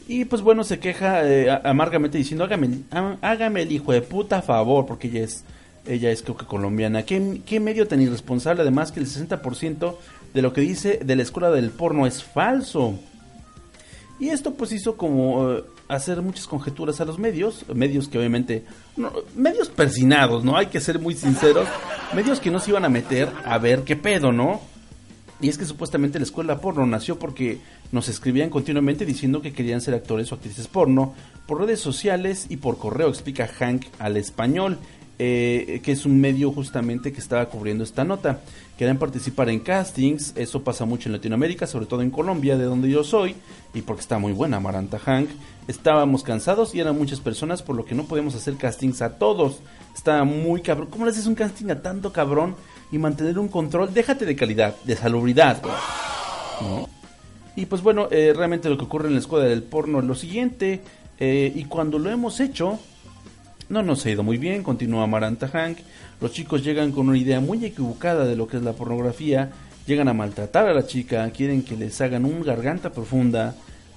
Y pues bueno, se queja eh, amargamente diciendo, hágame, hágame el hijo de puta favor, porque ella es ella es creo que colombiana. ¿Qué, qué medio tan irresponsable además que el 60% de lo que dice de la escuela del porno es falso? Y esto pues hizo como eh, hacer muchas conjeturas a los medios, medios que obviamente, medios persinados, ¿no? Hay que ser muy sinceros, medios que no se iban a meter a ver qué pedo, ¿no? Y es que supuestamente la escuela porno nació porque nos escribían continuamente diciendo que querían ser actores o actrices porno por redes sociales y por correo, explica Hank al español, eh, que es un medio justamente que estaba cubriendo esta nota. Querían participar en castings, eso pasa mucho en Latinoamérica, sobre todo en Colombia, de donde yo soy, y porque está muy buena Maranta Hank. Estábamos cansados y eran muchas personas, por lo que no podemos hacer castings a todos. Está muy cabrón. ¿Cómo le haces un casting a tanto cabrón y mantener un control? Déjate de calidad, de salubridad. ¿No? Y pues bueno, eh, realmente lo que ocurre en la escuela del porno es lo siguiente. eh, y cuando lo hemos hecho, no nos ha ido muy bien, continúa Maranta Hank. Los chicos llegan con una idea muy equivocada de lo que es la pornografía. Llegan a maltratar a la chica, quieren que les hagan un garganta profunda,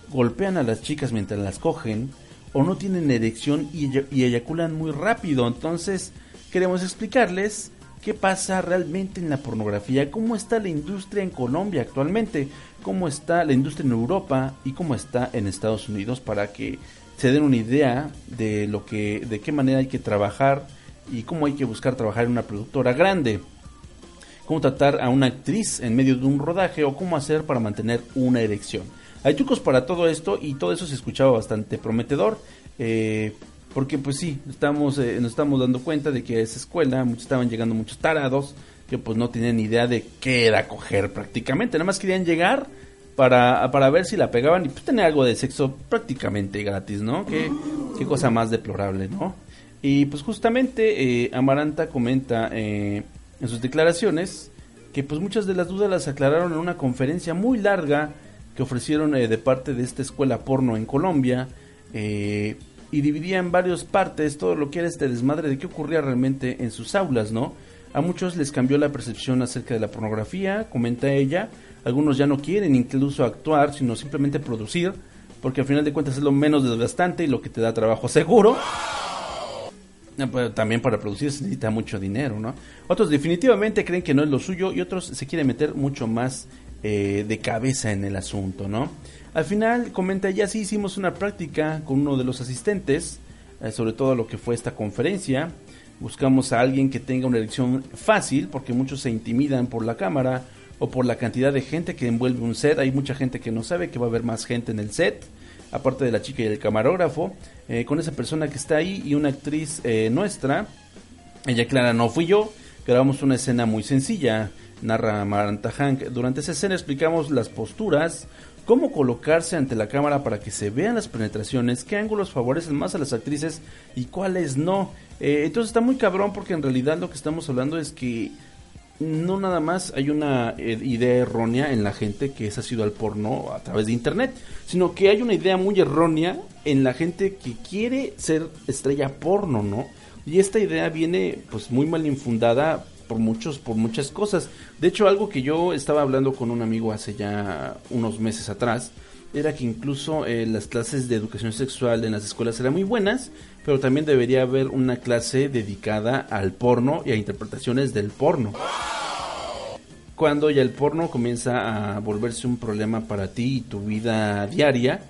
golpean a las chicas mientras las cogen, o no tienen erección y, y eyaculan muy rápido. Entonces, queremos explicarles qué pasa realmente en la pornografía, cómo está la industria en Colombia actualmente, cómo está la industria en Europa y cómo está en Estados Unidos para que se den una idea de lo que de qué manera hay que trabajar y cómo hay que buscar trabajar en una productora grande. Cómo tratar a una actriz en medio de un rodaje o cómo hacer para mantener una erección. Hay trucos para todo esto y todo eso se escuchaba bastante prometedor. eh, porque pues sí, estamos, eh, nos estamos dando cuenta de que a esa escuela muchos, estaban llegando muchos tarados que pues no tenían idea de qué era coger prácticamente. Nada más querían llegar para, para ver si la pegaban y pues tener algo de sexo prácticamente gratis, ¿no? Qué, qué cosa más deplorable, ¿no? Y pues justamente eh, Amaranta comenta eh, en sus declaraciones que pues muchas de las dudas las aclararon en una conferencia muy larga que ofrecieron eh, de parte de esta escuela porno en Colombia eh, y dividía en varias partes todo lo que era este desmadre de qué ocurría realmente en sus aulas, ¿no? A muchos les cambió la percepción acerca de la pornografía, comenta ella, algunos ya no quieren incluso actuar, sino simplemente producir, porque al final de cuentas es lo menos desgastante y lo que te da trabajo seguro. Pero También para producir se necesita mucho dinero, ¿no? Otros definitivamente creen que no es lo suyo y otros se quieren meter mucho más eh, de cabeza en el asunto, ¿no? Al final, comenta ella, sí hicimos una práctica con uno de los asistentes, eh, sobre todo lo que fue esta conferencia. Buscamos a alguien que tenga una elección fácil, porque muchos se intimidan por la cámara o por la cantidad de gente que envuelve un set. Hay mucha gente que no sabe que va a haber más gente en el set, aparte de la chica y el camarógrafo. Eh, con esa persona que está ahí y una actriz eh, nuestra, ella clara, no fui yo. Grabamos una escena muy sencilla, narra Maranta Hank. Durante esa escena explicamos las posturas, cómo colocarse ante la cámara para que se vean las penetraciones, qué ángulos favorecen más a las actrices y cuáles no. Eh, entonces está muy cabrón porque en realidad lo que estamos hablando es que no nada más hay una eh, idea errónea en la gente que es asiduo al porno a través de internet, sino que hay una idea muy errónea en la gente que quiere ser estrella porno, ¿no? Y esta idea viene pues muy mal infundada por muchos por muchas cosas. De hecho, algo que yo estaba hablando con un amigo hace ya unos meses atrás era que incluso eh, las clases de educación sexual en las escuelas eran muy buenas, pero también debería haber una clase dedicada al porno y a interpretaciones del porno. Cuando ya el porno comienza a volverse un problema para ti y tu vida diaria,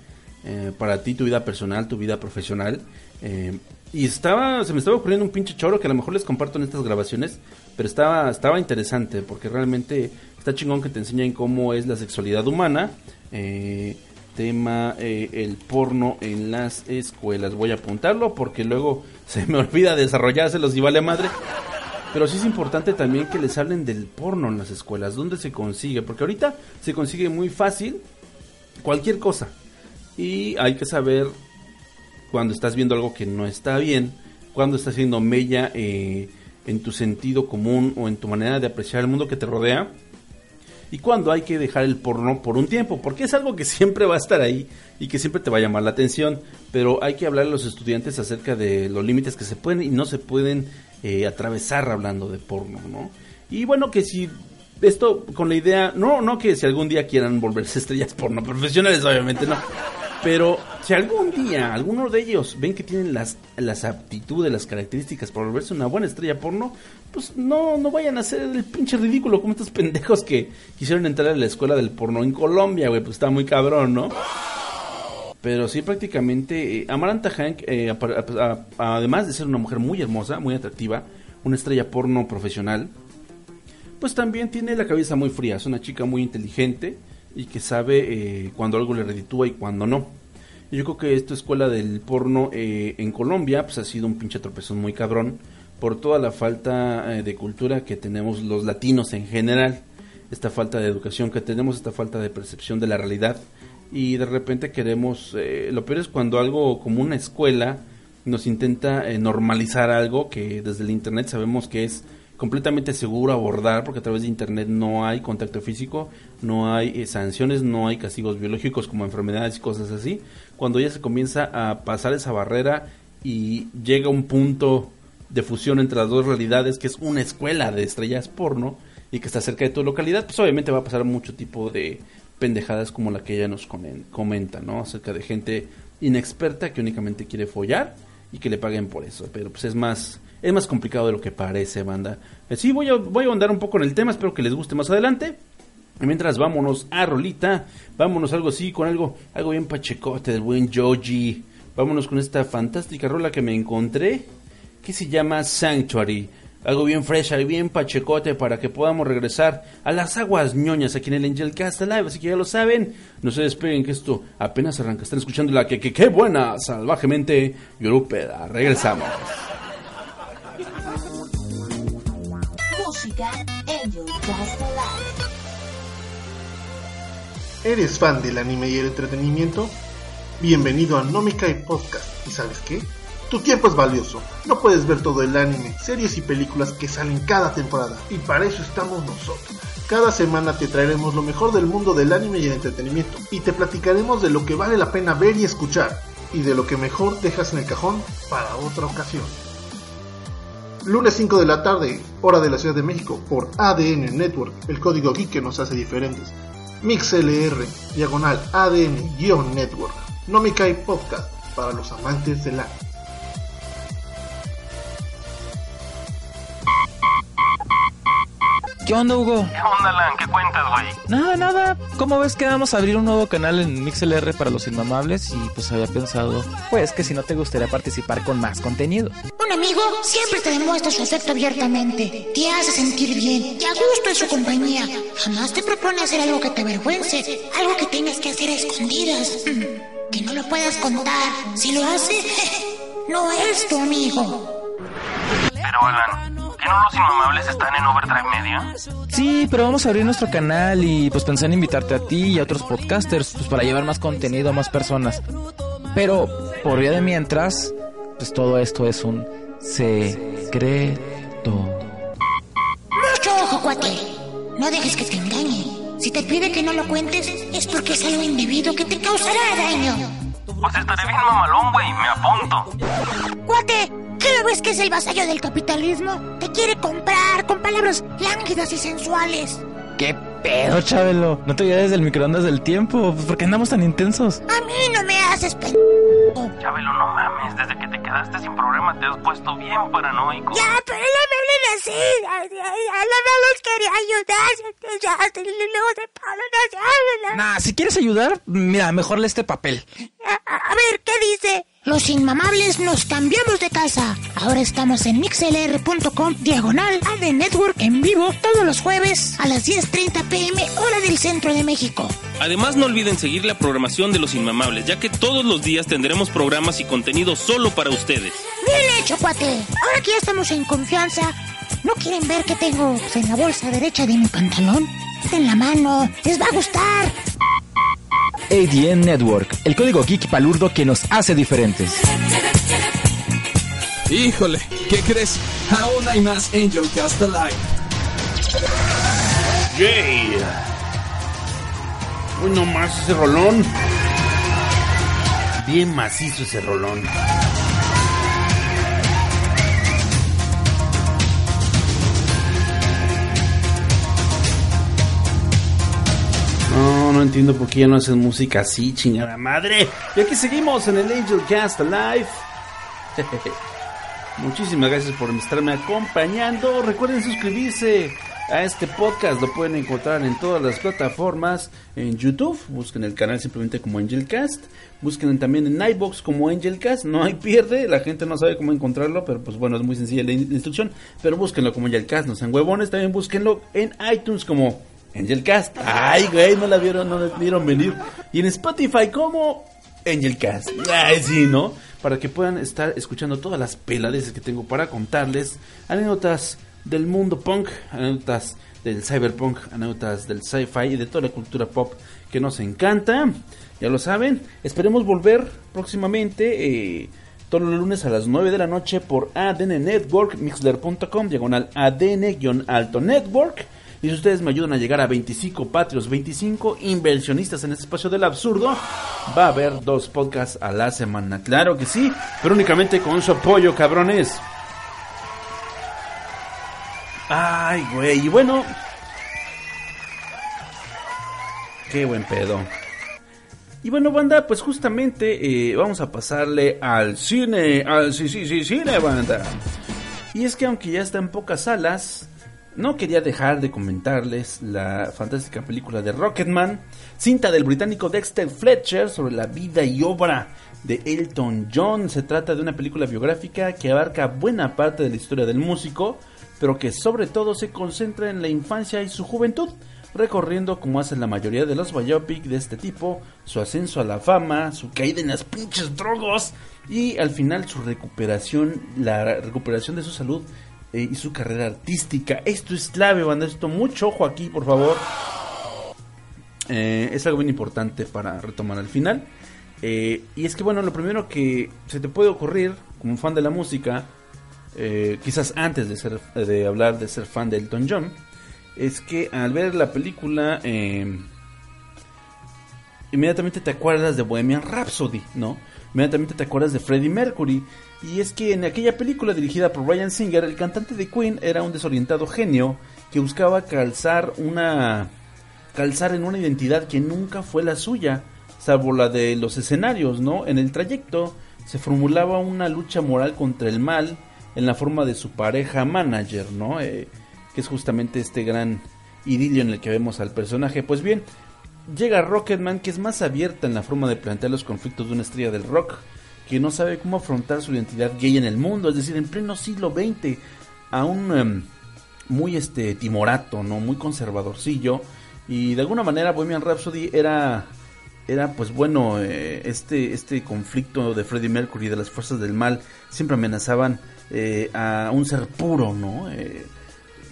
eh, para ti, tu vida personal, tu vida profesional. eh, y estaba, se me estaba ocurriendo un pinche choro que a lo mejor les comparto en estas grabaciones, pero estaba, estaba interesante porque realmente está chingón que te enseñan cómo es la sexualidad humana. eh, tema eh, el porno en las escuelas. Voy a apuntarlo porque luego se me olvida desarrollárselos y vale madre. Pero sí es importante también que les hablen del porno en las escuelas, dónde se consigue, porque ahorita se consigue muy fácil cualquier cosa. Y hay que saber cuando estás viendo algo que no está bien, cuando estás haciendo mella eh, en tu sentido común o en tu manera de apreciar el mundo que te rodea. Y cuando hay que dejar el porno por un tiempo, porque es algo que siempre va a estar ahí y que siempre te va a llamar la atención. Pero hay que hablar a los estudiantes acerca de los límites que se pueden y no se pueden eh, atravesar hablando de porno, ¿no? Y bueno, que si esto con la idea, no, no que si algún día quieran volverse estrellas porno profesionales, obviamente no. Pero si algún día alguno de ellos ven que tienen las, las aptitudes, las características para volverse una buena estrella porno, pues no, no vayan a hacer el pinche ridículo como estos pendejos que quisieron entrar a la escuela del porno en Colombia, güey, pues está muy cabrón, ¿no? Pero sí, prácticamente, eh, Amaranta Hank, eh, a- además de ser una mujer muy hermosa, muy atractiva, una estrella porno profesional, pues también tiene la cabeza muy fría. Es una chica muy inteligente y que sabe eh, cuando algo le reditúa y cuando no. Y yo creo que esta escuela del porno eh, en Colombia pues ha sido un pinche tropezón muy cabrón por toda la falta eh, de cultura que tenemos los latinos en general, esta falta de educación que tenemos, esta falta de percepción de la realidad y de repente queremos, eh, lo peor es cuando algo como una escuela nos intenta eh, normalizar algo que desde el internet sabemos que es completamente seguro abordar porque a través de internet no hay contacto físico, no hay eh, sanciones, no hay castigos biológicos como enfermedades y cosas así. Cuando ya se comienza a pasar esa barrera y llega un punto de fusión entre las dos realidades que es una escuela de estrellas porno y que está cerca de tu localidad, pues obviamente va a pasar mucho tipo de pendejadas como la que ella nos comen- comenta, ¿no? Acerca de gente inexperta que únicamente quiere follar y que le paguen por eso. Pero pues es más, es más complicado de lo que parece, banda. Eh, sí, voy a, voy a andar un poco en el tema, espero que les guste más adelante. Mientras vámonos a Rolita, vámonos algo así, con algo, algo bien pachecote del buen Joji. Vámonos con esta fantástica rola que me encontré, que se llama Sanctuary. Algo bien fresca y bien pachecote para que podamos regresar a las aguas ñoñas aquí en el Angel Cast Live. Así que ya lo saben, no se despeguen que esto apenas arranca. Están escuchando la que, que, que buena, salvajemente yorupeda. Regresamos. ¿Eres fan del anime y el entretenimiento? Bienvenido a Nomikai Podcast. ¿Y sabes qué? Tu tiempo es valioso. No puedes ver todo el anime, series y películas que salen cada temporada. Y para eso estamos nosotros. Cada semana te traeremos lo mejor del mundo del anime y el entretenimiento. Y te platicaremos de lo que vale la pena ver y escuchar. Y de lo que mejor dejas en el cajón para otra ocasión. Lunes 5 de la tarde, hora de la Ciudad de México, por ADN Network, el código geek que nos hace diferentes. MixLR, diagonal ADN-Network. No me cae podcast para los amantes del anime. ¿Qué onda, Hugo? ¿Qué onda, Lan? ¿Qué cuentas, güey? Nada, nada. ¿Cómo ves que vamos a abrir un nuevo canal en MixLR para los inmamables? Y pues había pensado, pues que si no te gustaría participar con más contenido. Un amigo siempre te demuestra su afecto abiertamente, te hace sentir bien y a gusto en su compañía. Jamás te propone hacer algo que te avergüence, algo que tengas que hacer a escondidas, que no lo puedas contar. Si lo hace, no es tu amigo. Pero, Alan, ¿que no los inmamables están en Overdrive Media? Sí, pero vamos a abrir nuestro canal y pues pensé en invitarte a ti y a otros podcasters pues para llevar más contenido a más personas. Pero por vía de mientras, pues todo esto es un secreto. Mucho ojo, cuate. No dejes que te engañe. Si te pide que no lo cuentes, es porque es algo indebido que te causará daño. Pues estaré bien mamalón, güey. Me apunto. Cuate, ¿qué ves que es el vasallo del capitalismo? Te quiere comprar con palabras lánguidas y sensuales. ¿Qué pedo, Chabelo? ¿No te olvides del microondas del tiempo? Pues, ¿Por qué andamos tan intensos? A mí no me haces pen... Chabelo, no mames. Desde que te quedaste sin programa te has puesto bien paranoico. Ya, pero no me hablen así. Ay, ay, ay, no les quería ayudar. Ya, luego se paran así. Nah, si quieres ayudar, mira, mejor lee este papel. A, a ver, ¿qué dice? Los inmamables nos cambiamos de casa. Ahora estamos en mixlr.com diagonal AD Network en vivo todos los jueves a las 10.30 pm hora del centro de México. Además, no olviden seguir la programación de Los Inmamables, ya que todos los días tendremos programas y contenido solo para ustedes. Bien hecho, cuate. Ahora que ya estamos en confianza, ¿no quieren ver qué tengo en la bolsa derecha de mi pantalón? En la mano. Les va a gustar. ADN Network, el código geek palurdo que nos hace diferentes. Híjole, ¿qué crees? Aún hay más Angel Cast Alive. Yay. Uy, no más ese rolón. Bien macizo ese rolón. No, no entiendo por qué ya no hacen música así, chingada madre. Y aquí seguimos en el Angel Cast Alive. Muchísimas gracias por estarme acompañando. Recuerden suscribirse a este podcast. Lo pueden encontrar en todas las plataformas, en YouTube, busquen el canal simplemente como Angelcast, busquen también en iBox como Angelcast, no hay pierde, la gente no sabe cómo encontrarlo, pero pues bueno, es muy sencilla la in- instrucción, pero búsquenlo como Angelcast, no sean huevones, también búsquenlo en iTunes como Angelcast. Ay, güey, no la vieron, no la vieron venir. Y en Spotify como Angelcast. Ay, sí, ¿no? Para que puedan estar escuchando todas las peladeces que tengo para contarles. Anécdotas del mundo punk, anécdotas del cyberpunk, anécdotas del sci-fi y de toda la cultura pop que nos encanta. Ya lo saben. Esperemos volver próximamente. Eh, todos los lunes a las 9 de la noche por ADN Network, mixler.com, diagonal ADN-alto network. Y si ustedes me ayudan a llegar a 25 patrios, 25 inversionistas en este espacio del absurdo, va a haber dos podcasts a la semana. Claro que sí, pero únicamente con su apoyo, cabrones. Ay, güey, y bueno. Qué buen pedo. Y bueno, banda, pues justamente eh, vamos a pasarle al cine, al sí, sí, sí, cine, banda. Y es que aunque ya está en pocas salas, no quería dejar de comentarles la fantástica película de Rocketman, cinta del británico Dexter Fletcher sobre la vida y obra de Elton John. Se trata de una película biográfica que abarca buena parte de la historia del músico, pero que sobre todo se concentra en la infancia y su juventud, recorriendo como hacen la mayoría de los biopic de este tipo, su ascenso a la fama, su caída en las pinches drogos y al final su recuperación, la recuperación de su salud eh, y su carrera artística. Esto es clave, banda, esto mucho ojo aquí, por favor. Eh, es algo bien importante para retomar al final. Eh, y es que bueno, lo primero que se te puede ocurrir como fan de la música, quizás antes de ser de hablar de ser fan de Elton John, es que al ver la película eh, inmediatamente te acuerdas de Bohemian Rhapsody, ¿no? Inmediatamente te acuerdas de Freddie Mercury. Y es que en aquella película dirigida por Brian Singer, el cantante de Queen era un desorientado genio que buscaba calzar una calzar en una identidad que nunca fue la suya, salvo la de los escenarios, ¿no? En el trayecto se formulaba una lucha moral contra el mal en la forma de su pareja manager, ¿no? Eh, que es justamente este gran idilio en el que vemos al personaje. Pues bien, llega Rocketman que es más abierta en la forma de plantear los conflictos de una estrella del rock que no sabe cómo afrontar su identidad gay en el mundo, es decir, en pleno siglo XX, a un em, muy este timorato, no muy conservadorcillo y de alguna manera Bohemian Rhapsody era era pues bueno eh, este este conflicto de Freddie Mercury de las fuerzas del mal siempre amenazaban eh, a un ser puro, ¿no? Eh,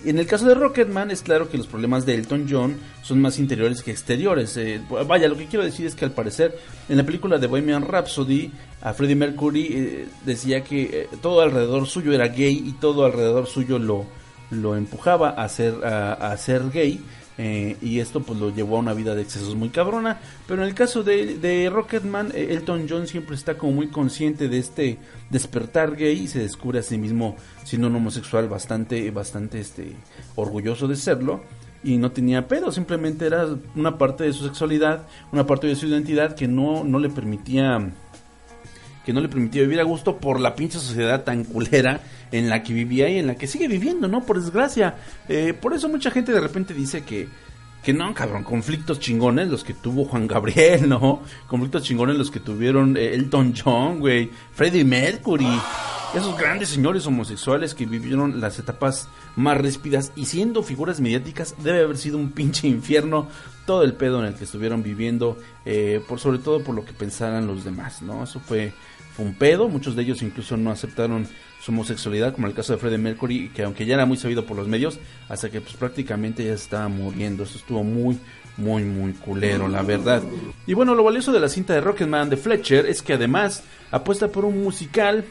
en el caso de Rocketman es claro que los problemas de Elton John son más interiores que exteriores. Eh, vaya, lo que quiero decir es que al parecer en la película de Bohemian Rhapsody a Freddie Mercury eh, decía que eh, todo alrededor suyo era gay y todo alrededor suyo lo, lo empujaba a ser, a, a ser gay. Eh, y esto pues lo llevó a una vida de excesos muy cabrona. Pero en el caso de, de Rocketman, eh, Elton John siempre está como muy consciente de este despertar gay y se descubre a sí mismo siendo un homosexual bastante, bastante este, orgulloso de serlo. Y no tenía pedo, simplemente era una parte de su sexualidad, una parte de su identidad que no, no le permitía que no le permitía vivir a gusto por la pinche sociedad tan culera en la que vivía y en la que sigue viviendo, ¿no? Por desgracia. Eh, por eso mucha gente de repente dice que, que no, cabrón, conflictos chingones los que tuvo Juan Gabriel, ¿no? Conflictos chingones los que tuvieron eh, Elton John, güey, Freddie Mercury. Esos grandes señores homosexuales que vivieron las etapas más ríspidas y siendo figuras mediáticas debe haber sido un pinche infierno todo el pedo en el que estuvieron viviendo, eh, por sobre todo por lo que pensaran los demás, ¿no? Eso fue, un pedo, muchos de ellos incluso no aceptaron su homosexualidad, como el caso de Freddie Mercury, que aunque ya era muy sabido por los medios, hasta que pues prácticamente ya estaba muriendo, eso estuvo muy, muy, muy culero, la verdad. Y bueno, lo valioso de la cinta de Rocketman de Fletcher es que además apuesta por un musical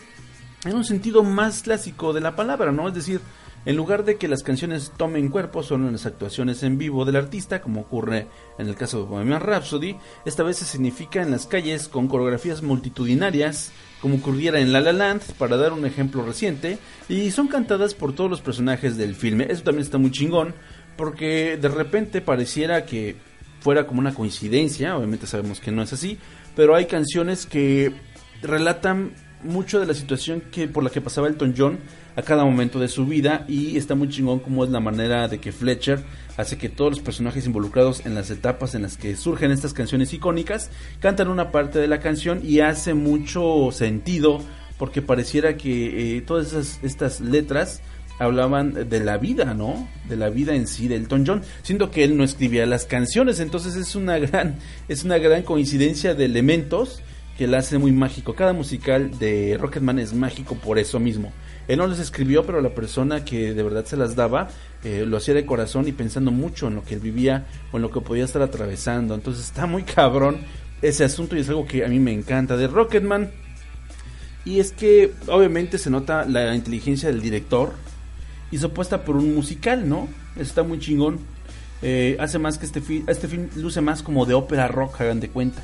en un sentido más clásico de la palabra, ¿no? Es decir, en lugar de que las canciones tomen cuerpo solo en las actuaciones en vivo del artista, como ocurre en el caso de Bohemian Rhapsody, esta vez se significa en las calles con coreografías multitudinarias, como ocurriera en La La Land, para dar un ejemplo reciente, y son cantadas por todos los personajes del filme. Eso también está muy chingón, porque de repente pareciera que fuera como una coincidencia, obviamente sabemos que no es así, pero hay canciones que relatan mucho de la situación que por la que pasaba Elton John a cada momento de su vida y está muy chingón como es la manera de que Fletcher hace que todos los personajes involucrados en las etapas en las que surgen estas canciones icónicas cantan una parte de la canción y hace mucho sentido porque pareciera que eh, todas esas, estas letras hablaban de la vida, ¿no? De la vida en sí de Elton John, siendo que él no escribía las canciones, entonces es una gran es una gran coincidencia de elementos que la hace muy mágico. Cada musical de Rocketman es mágico por eso mismo. Él no les escribió, pero la persona que de verdad se las daba eh, lo hacía de corazón y pensando mucho en lo que él vivía o en lo que podía estar atravesando. Entonces está muy cabrón ese asunto y es algo que a mí me encanta de Rocketman. Y es que obviamente se nota la inteligencia del director, hizo apuesta por un musical, ¿no? Está muy chingón. Eh, hace más que este, este film luce más como de ópera rock, hagan de cuenta.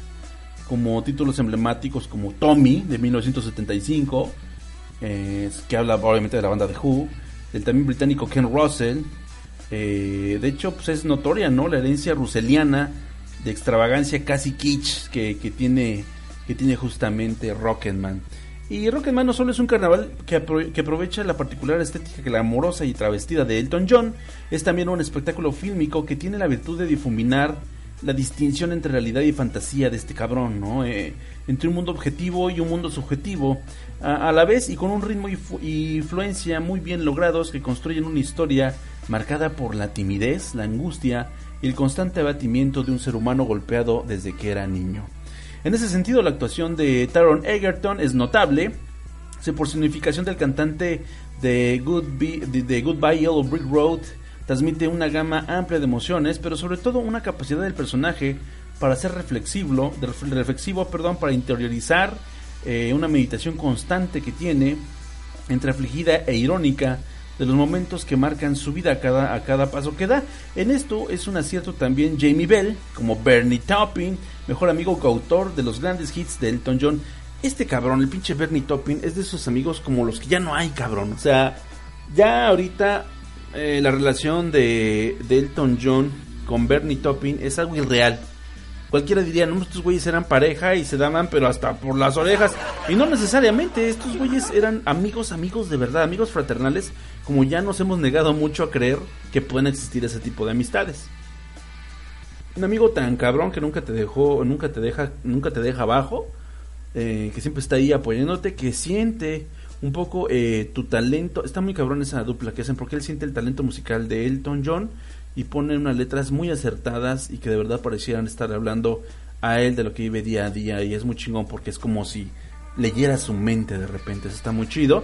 Como títulos emblemáticos como Tommy de 1975, eh, que habla obviamente de la banda de Who, del también británico Ken Russell. Eh, de hecho, pues es notoria, ¿no? La herencia ruseliana de extravagancia casi kitsch que, que tiene, que tiene justamente Rocketman. Y Rocketman no solo es un carnaval que, que, aprovecha la particular estética glamorosa y travestida de Elton John, es también un espectáculo fílmico que tiene la virtud de difuminar la distinción entre realidad y fantasía de este cabrón, ¿no? Eh, entre un mundo objetivo y un mundo subjetivo, a, la vez y con un ritmo y influencia muy bien logrados que construyen una historia marcada por la timidez, la angustia y el constante abatimiento de un ser humano golpeado desde que era niño. En ese sentido, la actuación de Taron Egerton es notable, por significación del cantante de, de Goodbye Yellow Brick Road, transmite una gama amplia de emociones, pero sobre todo una capacidad del personaje para ser reflexivo, reflexivo perdón, para interiorizar eh, una meditación constante que tiene entre afligida e irónica de los momentos que marcan su vida a cada, a cada paso que da. En esto es un acierto también Jamie Bell, como Bernie Taupin, mejor amigo coautor de los grandes hits de Elton John. Este cabrón, el pinche Bernie Taupin, es de esos amigos como los que ya no hay, cabrón. O sea, ya ahorita eh, la relación de, de Elton John con Bernie Taupin es algo irreal cualquiera diría, no, estos güeyes eran pareja y se daban, pero hasta por las orejas. Y no necesariamente, estos güeyes eran amigos, amigos de verdad, amigos fraternales, como ya nos hemos negado mucho a creer que pueden existir ese tipo de amistades. Un amigo tan cabrón que nunca te dejó, nunca te deja, nunca te deja abajo, eh, que siempre está ahí apoyándote, que siente un poco eh, tu talento. Está muy cabrón esa dupla que hacen, porque él siente el talento musical de Elton John y ponen unas letras muy acertadas y que de verdad parecieran estar hablando a él de lo que vive día a día y es muy chingón porque es como si leyera su mente de repente, eso está muy chido.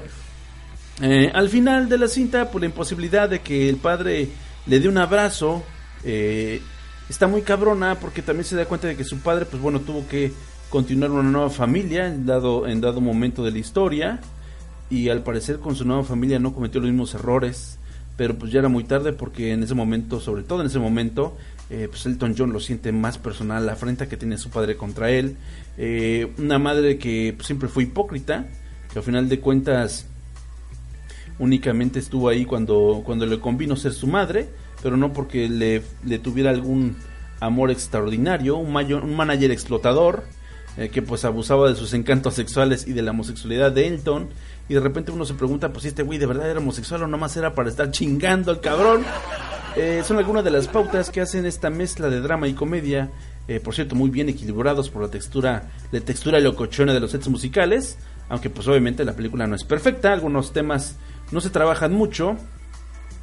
Eh, al final de la cinta, por la imposibilidad de que el padre le dé un abrazo, eh, está muy cabrona porque también se da cuenta de que su padre, pues bueno, tuvo que continuar una nueva familia en dado, en dado momento de la historia y al parecer con su nueva familia no cometió los mismos errores pero pues ya era muy tarde porque en ese momento, sobre todo en ese momento, eh, pues Elton John lo siente más personal, la afrenta que tiene su padre contra él, eh, una madre que pues, siempre fue hipócrita, que al final de cuentas únicamente estuvo ahí cuando, cuando le convino ser su madre, pero no porque le, le tuviera algún amor extraordinario, un, mayor, un manager explotador, eh, que pues abusaba de sus encantos sexuales y de la homosexualidad de Elton, y de repente uno se pregunta, pues si este güey de verdad era homosexual o nomás era para estar chingando al cabrón. Eh, son algunas de las pautas que hacen esta mezcla de drama y comedia, eh, por cierto muy bien equilibrados por la textura, la textura locochona de los sets musicales, aunque pues obviamente la película no es perfecta, algunos temas no se trabajan mucho,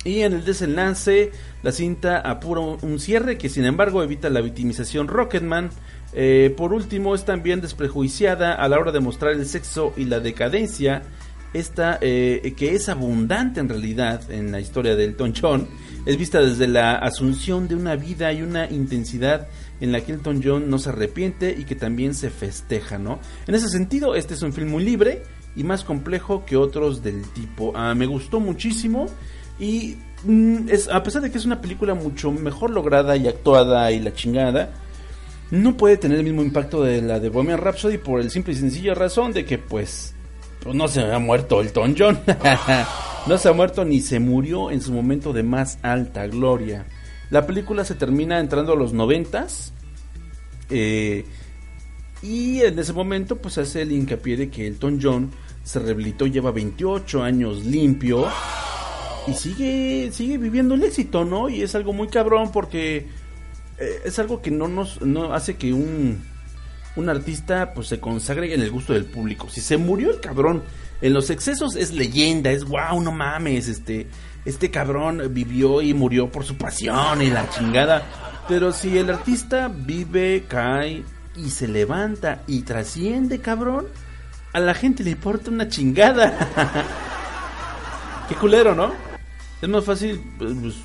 y en el desenlace, la cinta apura un cierre que sin embargo evita la victimización Rocketman. Eh, por último, es también desprejuiciada a la hora de mostrar el sexo y la decadencia esta eh, que es abundante en realidad en la historia del John es vista desde la asunción de una vida y una intensidad en la que Elton John no se arrepiente y que también se festeja, ¿no? En ese sentido, este es un film muy libre y más complejo que otros del tipo. Ah, me gustó muchísimo y mm, es, a pesar de que es una película mucho mejor lograda y actuada y la chingada, no puede tener el mismo impacto de la de Bohemian Rhapsody por el simple y sencillo razón de que pues pues no se ha muerto el John. no se ha muerto ni se murió en su momento de más alta gloria. La película se termina entrando a los noventas. Eh, Y en ese momento pues hace el hincapié de que Elton John se rehabilitó, lleva 28 años limpio y sigue sigue viviendo el éxito, ¿no? Y es algo muy cabrón porque eh, es algo que no nos no hace que un un artista pues se consagre en el gusto del público. Si se murió el cabrón en los excesos es leyenda, es wow, no mames, este este cabrón vivió y murió por su pasión y la chingada. Pero si el artista vive, cae y se levanta y trasciende, cabrón, a la gente le importa una chingada. Qué culero, ¿no? Es más fácil pues,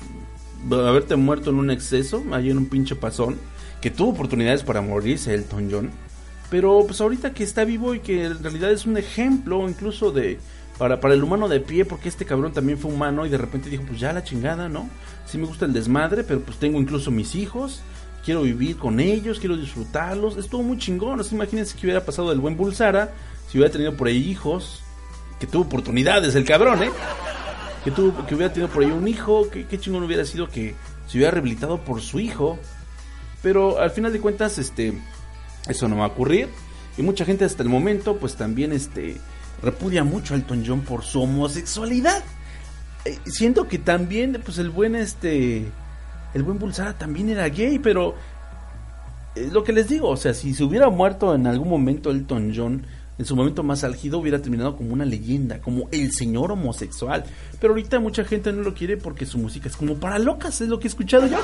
haberte muerto en un exceso, ahí en un pinche pasón, que tuvo oportunidades para morirse Elton John. Pero pues ahorita que está vivo y que en realidad es un ejemplo incluso de para, para el humano de pie, porque este cabrón también fue humano y de repente dijo, pues ya la chingada, ¿no? Sí me gusta el desmadre, pero pues tengo incluso mis hijos, quiero vivir con ellos, quiero disfrutarlos. Estuvo muy chingón, ¿no? imagínense que hubiera pasado del buen Bulsara, si hubiera tenido por ahí hijos, que tuvo oportunidades el cabrón, ¿eh? Que, tuvo, que hubiera tenido por ahí un hijo, que, qué chingón hubiera sido que se hubiera rehabilitado por su hijo. Pero al final de cuentas, este, eso no va a ocurrir. Y mucha gente hasta el momento, pues también, este, repudia mucho a Elton John por su homosexualidad. Eh, siento que también, pues el buen este, el buen Bulsara también era gay, pero es lo que les digo, o sea, si se hubiera muerto en algún momento Elton John, en su momento más álgido hubiera terminado como una leyenda, como el señor homosexual. Pero ahorita mucha gente no lo quiere porque su música es como para locas, es lo que he escuchado yo.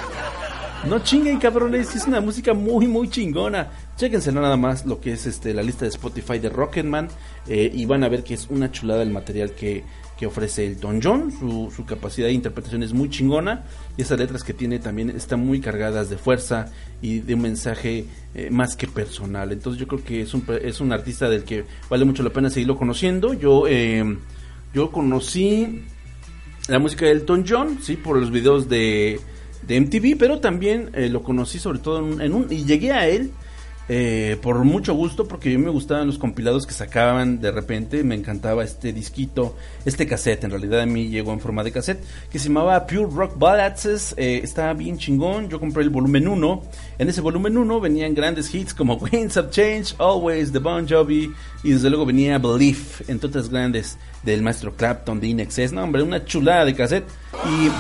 No chinguen, cabrones, es una música muy, muy chingona. Chéquense nada más lo que es este la lista de Spotify de Rocketman eh, y van a ver que es una chulada el material que, que ofrece Elton John. Su, su, capacidad de interpretación es muy chingona y esas letras que tiene también están muy cargadas de fuerza y de un mensaje eh, más que personal. Entonces yo creo que es un, es un artista del que vale mucho la pena seguirlo conociendo. Yo, eh, yo conocí la música de Elton John, sí, por los videos de de MTV, pero también eh, lo conocí sobre todo en un, y llegué a él eh, por mucho gusto porque a mí me gustaban los compilados que sacaban de repente, me encantaba este disquito, este cassette, en realidad a mí llegó en forma de cassette, que se llamaba Pure Rock Ballads, eh, estaba bien chingón, yo compré el volumen 1, en ese volumen 1 venían grandes hits como Winds of Change, Always, The Bon Jovi, y desde luego venía Belief, entre otras grandes del maestro Clapton, de Inexcess, no hombre, una chulada de cassette, y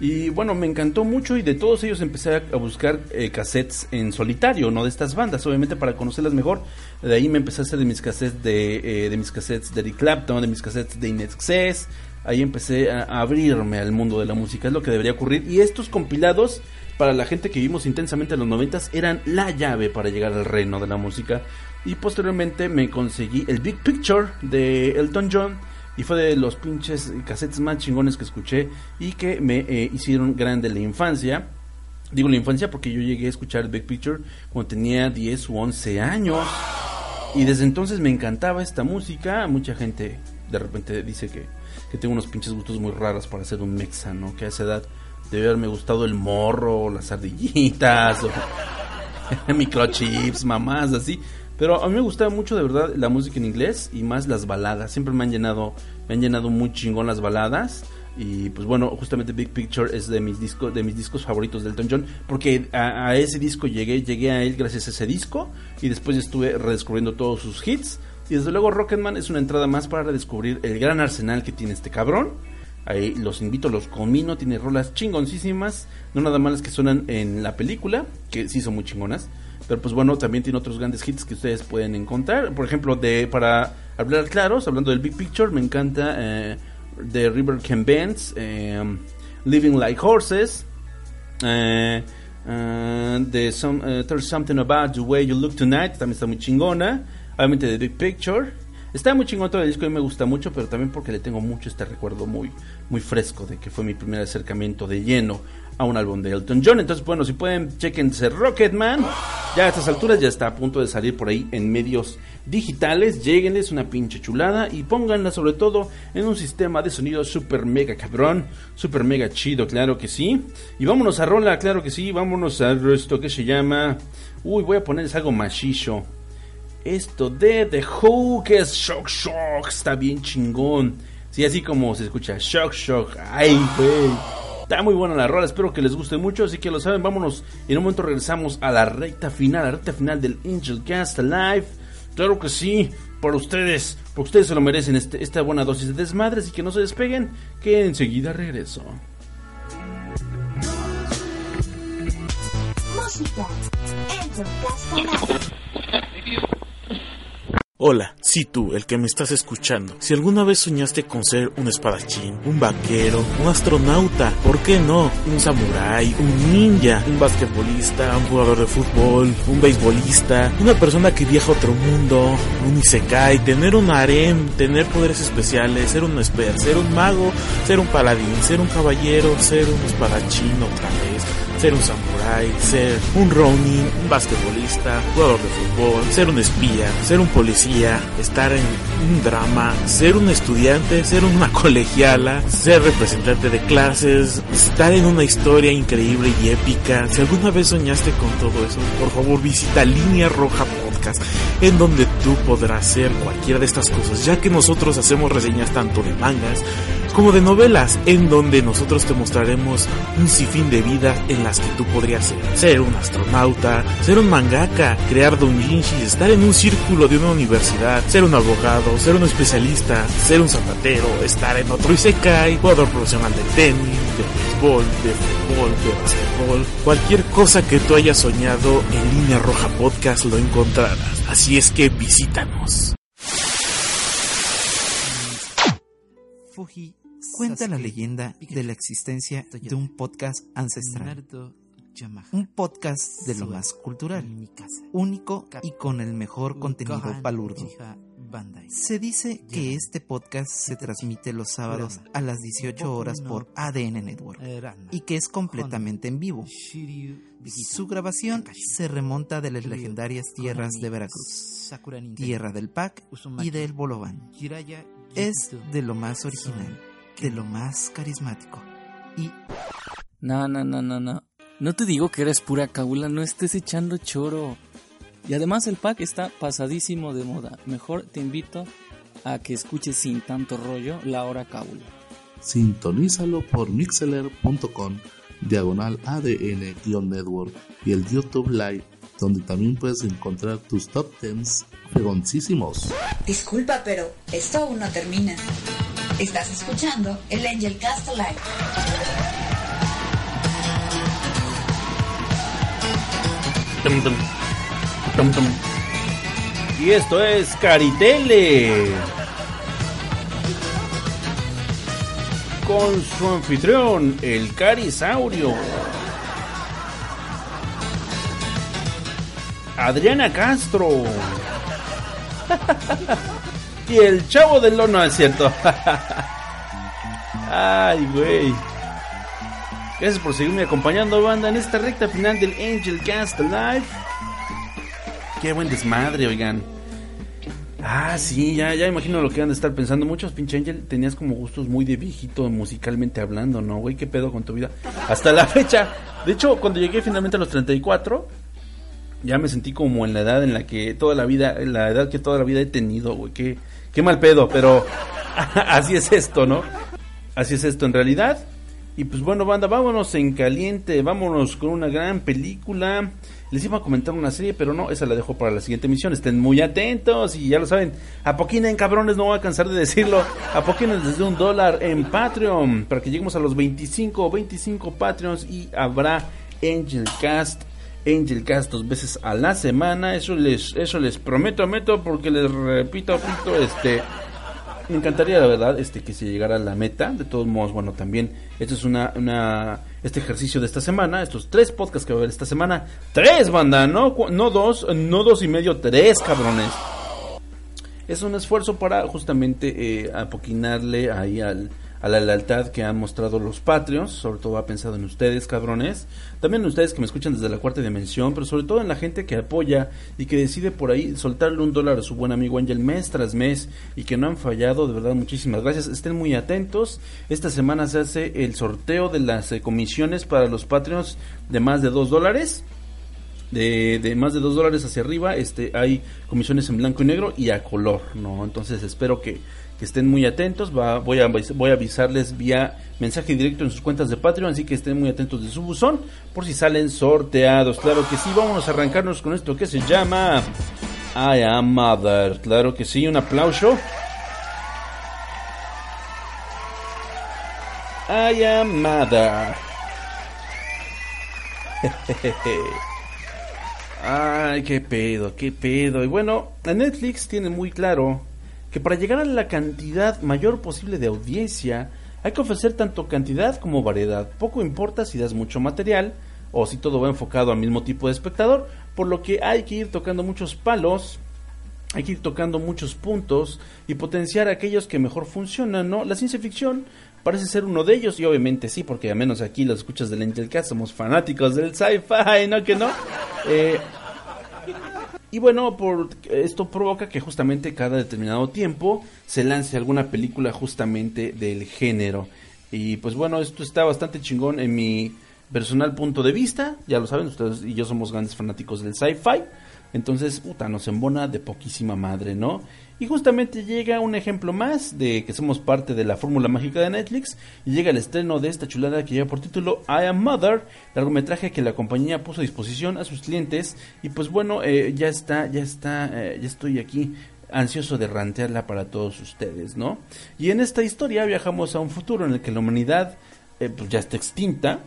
y bueno, me encantó mucho y de todos ellos empecé a buscar eh, cassettes en solitario, no de estas bandas, obviamente para conocerlas mejor. De ahí me empecé a hacer de mis cassettes de, eh, de mis cassettes de Eric Clapton, de mis cassettes de Inexcess. Ahí empecé a, abrirme al mundo de la música, es lo que debería ocurrir. Y estos compilados, para la gente que vivimos intensamente en los noventas, eran la llave para llegar al reino de la música. Y posteriormente me conseguí el Big Picture de Elton John y fue de los pinches cassettes más chingones que escuché y que me eh, hicieron grande la infancia. Digo la infancia porque yo llegué a escuchar Big Picture cuando tenía 10 u 11 años. Y desde entonces me encantaba esta música. Mucha gente de repente dice que, que tengo unos pinches gustos muy raros para ser un mexa, ¿no? Que a esa edad debe haberme gustado el morro, las ardillitas, microchips, mamás, así. Pero a mí me gustaba mucho de verdad la música en inglés y más las baladas. Siempre me han llenado, me han llenado muy chingón las baladas. Y pues bueno, justamente Big Picture es de mis discos, de mis discos favoritos del Elton John, porque a, ese disco llegué, llegué a él gracias a ese disco y después estuve redescubriendo todos sus hits. Y desde luego Rocketman es una entrada más para redescubrir el gran arsenal que tiene este cabrón. Ahí los invito, los comino, tiene rolas chingoncísimas, no nada más las que suenan en la película, que sí son muy chingonas, pero pues bueno, también tiene otros grandes hits que ustedes pueden encontrar. Por ejemplo, de para hablar claros, hablando del Big Picture, me encanta eh, The River Can Bends, eh, Living Like Horses, eh, uh, some, uh, There's Something About the Way You Look Tonight, también está muy chingona. Obviamente The Big Picture. Está muy chingón todo el disco y me gusta mucho, pero también porque le tengo mucho este recuerdo muy, muy fresco de que fue mi primer acercamiento de lleno a un álbum de Elton John. Entonces, bueno, si pueden, chequense Rocketman. Ya a estas alturas ya está a punto de salir por ahí en medios digitales. Lleguenles una pinche chulada y pónganla sobre todo en un sistema de sonido super mega cabrón, super mega chido, claro que sí. Y vámonos a rola, claro que sí. Vámonos a esto que se llama. Uy, voy a ponerles algo machicho. Esto de The Who, que es Shock Shock, está bien chingón. Sí, así como se escucha Shock Shock. Ay, güey. Está muy buena la rola, espero que les guste mucho, así que lo saben, vámonos. En un momento regresamos a la recta final, la recta final del Angel Cast Live. Claro que sí, por ustedes, porque ustedes se lo merecen este, esta buena dosis de desmadre, así que no se despeguen, que enseguida regreso. Música. Angel Cast Live. Hola, sí tú, el que me estás escuchando. Si alguna vez soñaste con ser un espadachín, un vaquero, un astronauta, ¿por qué no? Un samurái, un ninja, un basquetbolista, un jugador de fútbol, un beisbolista, una persona que viaja a otro mundo, un isekai, tener un harem, tener poderes especiales, ser un esper, ser un mago, ser un paladín, ser un caballero, ser un espadachín otra vez ser un samurái, ser un ronin, un basquetbolista, jugador de fútbol, ser un espía, ser un policía, estar en un drama, ser un estudiante, ser una colegiala, ser representante de clases, estar en una historia increíble y épica. Si alguna vez soñaste con todo eso, por favor visita Línea Roja Podcast, en donde tú podrás ser cualquiera de estas cosas, ya que nosotros hacemos reseñas tanto de mangas como de novelas, en donde nosotros te mostraremos un sinfín de vidas en las que tú podrías ser. Ser un astronauta, ser un mangaka, crear doujinshis, estar en un círculo de una universidad, ser un abogado, ser un especialista, ser un zapatero, estar en otro isekai, jugador profesional de tenis, de béisbol, de fútbol, de basquetbol, cualquier cosa que tú hayas soñado en línea roja podcast lo encontrarás. Así es que visítanos. Fuji cuenta la leyenda de la existencia de un podcast ancestral. Un podcast de lo más cultural, único y con el mejor contenido palurdo. Se dice que este podcast se transmite los sábados a las 18 horas por ADN Network y que es completamente en vivo. Su grabación se remonta de las legendarias tierras de Veracruz, tierra del Pac y del Bolovan. Es de lo más original, de lo más carismático y No, no, no, no, no. No te digo que eres pura cabula, no estés echando choro. Y además el pack está pasadísimo de moda. Mejor te invito a que escuches sin tanto rollo la hora cábula. Sintonízalo por mixeler.com, diagonal ADN-network y el YouTube Live, donde también puedes encontrar tus top 10 fregoncísimos. Disculpa, pero esto aún no termina. Estás escuchando el Angel Cast Live. Y esto es Caritele. Con su anfitrión, el Carisaurio. Adriana Castro. y el chavo del lono, es cierto. Ay, güey. Gracias por seguirme acompañando, banda, en esta recta final del Angel Cast Live. Qué buen desmadre, oigan. Ah, sí, ya, ya imagino lo que han de estar pensando. Muchos, pinche Angel, tenías como gustos muy de viejito musicalmente hablando, ¿no, güey? ¿Qué pedo con tu vida? Hasta la fecha. De hecho, cuando llegué finalmente a los 34, ya me sentí como en la edad en la que toda la vida, la edad que toda la vida he tenido, güey. Qué, qué mal pedo, pero así es esto, ¿no? Así es esto en realidad. Y pues bueno, banda, vámonos en caliente, vámonos con una gran película. Les iba a comentar una serie, pero no, esa la dejo para la siguiente emisión. Estén muy atentos y ya lo saben. Apoquinen, cabrones, no voy a cansar de decirlo. Apoquinen desde un dólar en Patreon para que lleguemos a los 25 o 25 Patreons y habrá Angel Cast. Angel Cast dos veces a la semana. Eso les, eso les prometo, meto, porque les repito, repito, este. Me encantaría, la verdad, este, que se llegara a la meta. De todos modos, bueno, también, esto es una, una, este ejercicio de esta semana, estos tres podcasts que va a haber esta semana. Tres, banda, no, no dos, no dos y medio, tres, cabrones. Es un esfuerzo para justamente eh, apoquinarle ahí al, a la lealtad que han mostrado los Patreons. Sobre todo ha pensado en ustedes, cabrones. También en ustedes que me escuchan desde la cuarta dimensión, pero sobre todo en la gente que apoya y que decide por ahí soltarle un dólar a su buen amigo Angel mes tras mes y que no han fallado. De verdad, muchísimas gracias. Estén muy atentos. Esta semana se hace el sorteo de las eh, comisiones para los Patreons de más de dos dólares. de, de más de 2 dólares hacia arriba, este, hay comisiones en blanco y negro y a color, ¿no? Entonces espero que, que estén muy atentos. Voy, a, voy a avisarles vía mensaje directo en sus cuentas de Patreon, así que estén muy atentos de su buzón por si salen sorteados. Claro que sí, vámonos a arrancarnos con esto que se llama I Am Mother. Claro que sí, un aplauso. I Am Mother. Ay, qué pedo, qué pedo. Y bueno, Netflix tiene muy claro que para llegar a la cantidad mayor posible de audiencia, hay que ofrecer tanto cantidad como variedad. Poco importa si das mucho material o si todo va enfocado al mismo tipo de espectador, por lo que hay que ir tocando muchos palos, hay que ir tocando muchos puntos y potenciar aquellos que mejor funcionan, ¿no? La ciencia ficción parece ser uno de ellos y obviamente sí, porque al menos aquí los escuchas del Angel Cast somos fanáticos del sci-fi, ¿no? Que no. Eh, y bueno, por esto provoca que justamente cada determinado tiempo se lance alguna película justamente del género. Y pues bueno, esto está bastante chingón en mi personal punto de vista. Ya lo saben, ustedes y yo somos grandes fanáticos del sci-fi. Entonces, puta, nos embona de poquísima madre, ¿no? Y justamente llega un ejemplo más de que somos parte de la fórmula mágica de Netflix y llega el estreno de esta chulada que lleva por título I Am Mother, largometraje que la compañía puso a disposición a sus clientes y pues bueno, eh, ya está, ya está, eh, ya estoy aquí ansioso de rantearla para todos ustedes, ¿no? Y en esta historia viajamos a un futuro en el que la humanidad eh, pues ya está extinta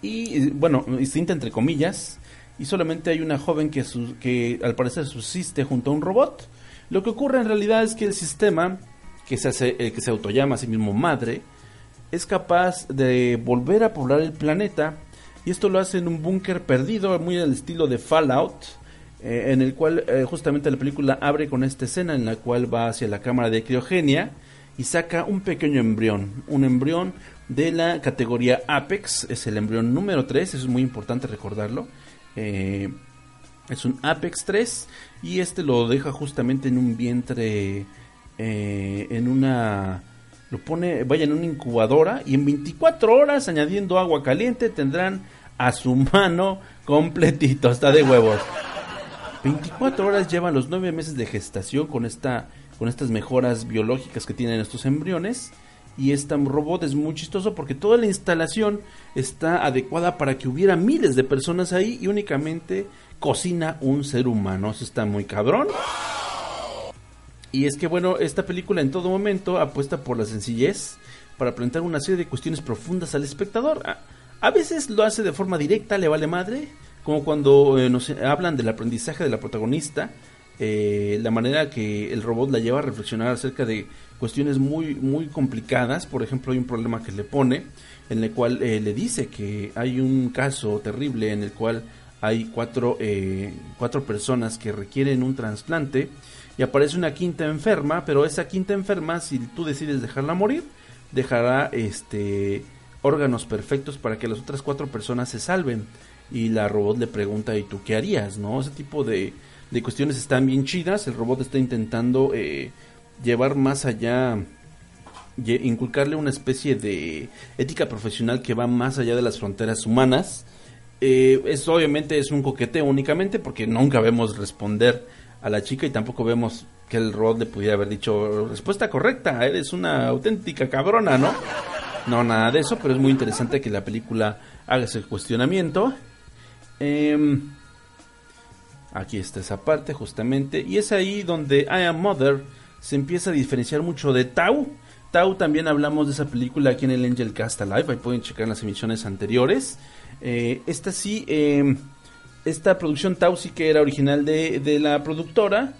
y bueno, extinta entre comillas y solamente hay una joven que, al parecer subsiste junto a un robot lo que ocurre en realidad es que el sistema, que se, hace, eh, que se autollama a sí mismo madre, es capaz de volver a poblar el planeta y esto lo hace en un búnker perdido, muy al estilo de Fallout, eh, en el cual eh, justamente la película abre con esta escena en la cual va hacia la cámara de criogenia y saca un pequeño embrión, un embrión de la categoría Apex, es el embrión número 3, eso es muy importante recordarlo. Es un Apex 3 y este lo deja justamente en un vientre, eh, en una, lo pone, vaya en una incubadora y en 24 horas añadiendo agua caliente tendrán a su mano completito, hasta de huevos. 24 horas llevan los 9 meses de gestación con esta con estas mejoras biológicas que tienen estos embriones y este robot es muy chistoso porque toda la instalación está adecuada para que hubiera miles de personas ahí y únicamente cocina un ser humano. Eso está muy cabrón. Y es que bueno, esta película en todo momento apuesta por la sencillez para plantear una serie de cuestiones profundas al espectador. A, veces lo hace de forma directa, le vale madre, como cuando eh, nos hablan del aprendizaje de la protagonista, eh, la manera que el robot la lleva a reflexionar acerca de cuestiones muy muy complicadas. Por ejemplo, hay un problema que le pone en el cual eh, le dice que hay un caso terrible en el cual hay cuatro, eh, cuatro personas que requieren un trasplante y aparece una quinta enferma, pero esa quinta enferma, si tú decides dejarla morir, dejará este órganos perfectos para que las otras cuatro personas se salven. Y la robot le pregunta, ¿y tú qué harías? ¿No? Ese tipo de, de cuestiones están bien chidas. El robot está intentando eh, llevar más allá, inculcarle una especie de ética profesional que va más allá de las fronteras humanas eh, obviamente es un coqueteo únicamente porque nunca vemos responder a la chica y tampoco vemos que el Rod le pudiera haber dicho respuesta correcta, eres una auténtica cabrona, ¿no? No, nada de eso, pero es muy interesante que la película haga ese cuestionamiento. Em, aquí está esa parte justamente y es ahí donde I Am Mother se empieza a diferenciar mucho de Tau. Tau también hablamos de esa película aquí en el Angel Cast Live, ahí pueden checar las emisiones anteriores. Eh, esta sí, em, esta producción Tausi que era original de, la productora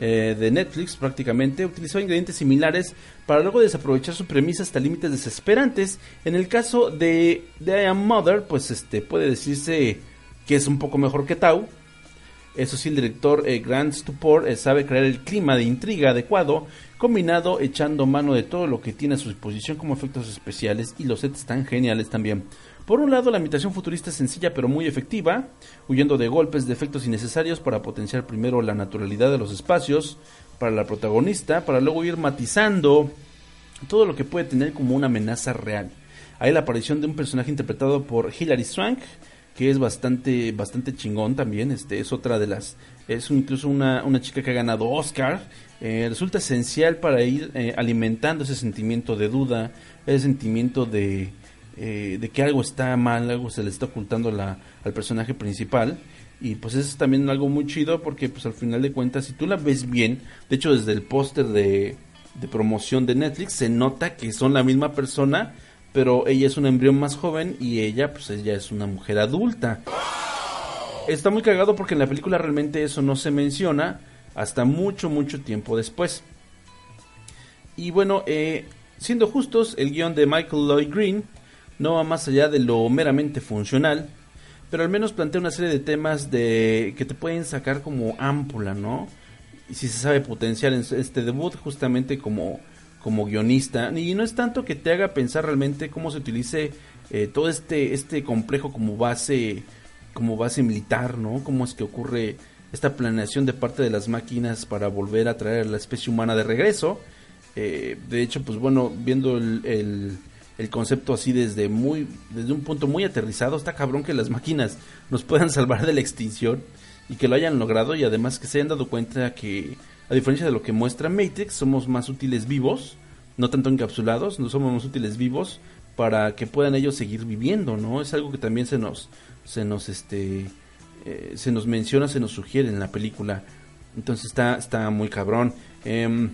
eh, de Netflix prácticamente, utilizó ingredientes similares para luego desaprovechar su premisa hasta límites desesperantes. En el caso de, de I Am Mother, pues este puede decirse que es un poco mejor que Tau. Eso sí, el director eh, Grant Stupor sabe crear el clima de intriga adecuado, combinado echando mano de todo lo que tiene a su disposición como efectos especiales y los sets tan geniales también. Por un lado, la imitación futurista es sencilla pero muy efectiva, huyendo de golpes de efectos innecesarios para potenciar primero la naturalidad de los espacios para la protagonista, para luego ir matizando todo lo que puede tener como una amenaza real. Hay la aparición de un personaje interpretado por Hilary Swank, que es bastante bastante chingón también este es otra de las es incluso una, una chica que ha ganado Oscar. Eh, resulta esencial para ir eh, alimentando ese sentimiento de duda ese sentimiento de eh, de que algo está mal algo se le está ocultando la, al personaje principal. Y pues eso es también algo muy chido porque pues al final de cuentas si tú la ves bien de hecho desde el póster de, de promoción de Netflix se nota que son la misma persona pero ella es un embrión más joven y ella pues ella es una mujer adulta. Está muy cagado porque en la película realmente eso no se menciona hasta mucho mucho tiempo después. Y bueno, eh, siendo justos, el guion de Michael Lloyd Green no va más allá de lo meramente funcional, pero al menos plantea una serie de temas de que te pueden sacar como ámpula, ¿no? Y si se sabe potenciar en este debut justamente como como guionista y no es tanto que te haga pensar realmente cómo se utilice eh, todo este este complejo como base como base militar no cómo es que ocurre esta planeación de parte de las máquinas para volver a traer a la especie humana de regreso. Eh, de hecho pues bueno viendo el, el, el concepto así desde muy desde un punto muy aterrizado está cabrón que las máquinas nos puedan salvar de la extinción y que lo hayan logrado y además que se hayan dado cuenta que a diferencia de lo que muestra Matrix, somos más útiles vivos, no tanto encapsulados, no somos más útiles vivos para que puedan ellos seguir viviendo, ¿no? Es algo que también se nos, se nos, este, eh, se nos menciona, se nos sugiere en la película. Entonces está, está muy cabrón. Eh,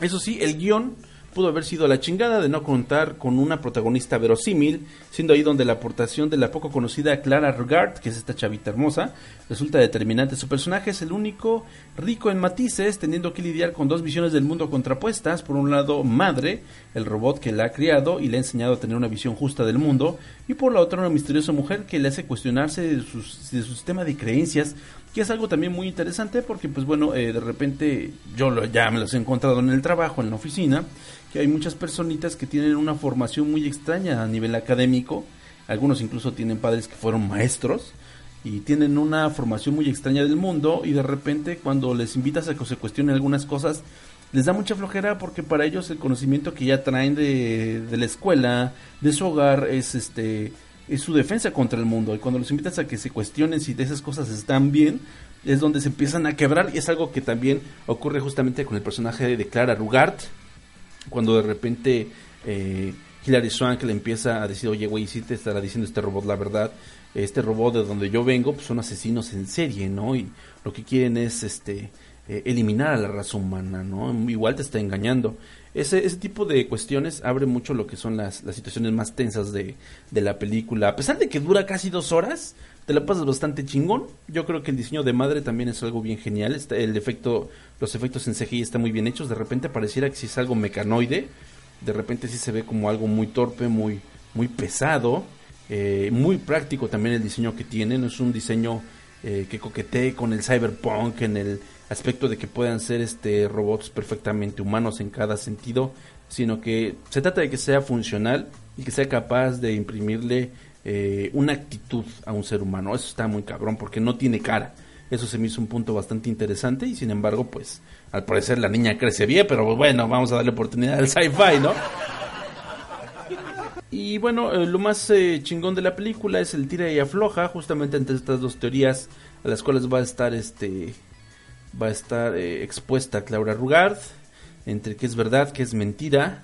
eso sí, el guion pudo haber sido la chingada de no contar con una protagonista verosímil, siendo ahí donde la aportación de la poco conocida Clara Regard, que es esta chavita hermosa, resulta determinante. Su personaje es el único rico en matices, teniendo que lidiar con dos visiones del mundo contrapuestas. Por un lado, madre, el robot que la ha criado y le ha enseñado a tener una visión justa del mundo, y por la otra, una misteriosa mujer que le hace cuestionarse de, sus, de su sistema de creencias, que es algo también muy interesante porque, pues bueno, eh, de repente yo lo, ya me los he encontrado en el trabajo, en la oficina, que hay muchas personitas que tienen una formación muy extraña a nivel académico, algunos incluso tienen padres que fueron maestros y tienen una formación muy extraña del mundo y de repente cuando les invitas a que se cuestionen algunas cosas les da mucha flojera porque para ellos el conocimiento que ya traen de, de la escuela, de su hogar es este es su defensa contra el mundo. Y cuando los invitas a que se cuestionen si de esas cosas están bien es donde se empiezan a quebrar. Y es algo que también ocurre justamente con el personaje de Clara Rugart cuando de repente eh, Hilary Swank le empieza a decir, oye, güey, sí te estará diciendo este robot la verdad, este robot de donde yo vengo, pues son asesinos en serie, ¿no? Y lo que quieren es, este, eh, eliminar a la raza humana, ¿no? Igual te está engañando. Ese, ese tipo de cuestiones abre mucho lo que son las, las situaciones más tensas de, de la película. A pesar de que dura casi dos horas, te la pasas bastante chingón. Yo creo que el diseño de madre también es algo bien genial. El efecto, los efectos en CGI están muy bien hechos. De repente pareciera que si es algo mecanoide, de repente sí se ve como algo muy torpe, muy, muy pesado, eh, muy práctico también el diseño que tiene. No es un diseño eh, que coquetee con el cyberpunk en el aspecto de que puedan ser este robots perfectamente humanos en cada sentido, sino que se trata de que sea funcional y que sea capaz de imprimirle eh, una actitud a un ser humano. Eso está muy cabrón porque no tiene cara. Eso se me hizo un punto bastante interesante y sin embargo, pues al parecer la niña crece bien, pero bueno, vamos a darle oportunidad al sci-fi, ¿no? Y bueno, eh, lo más eh, chingón de la película es el tira y afloja, justamente entre estas dos teorías a las cuales va a estar este va a estar eh, expuesta Claudia Rugard, entre que es verdad, que es mentira.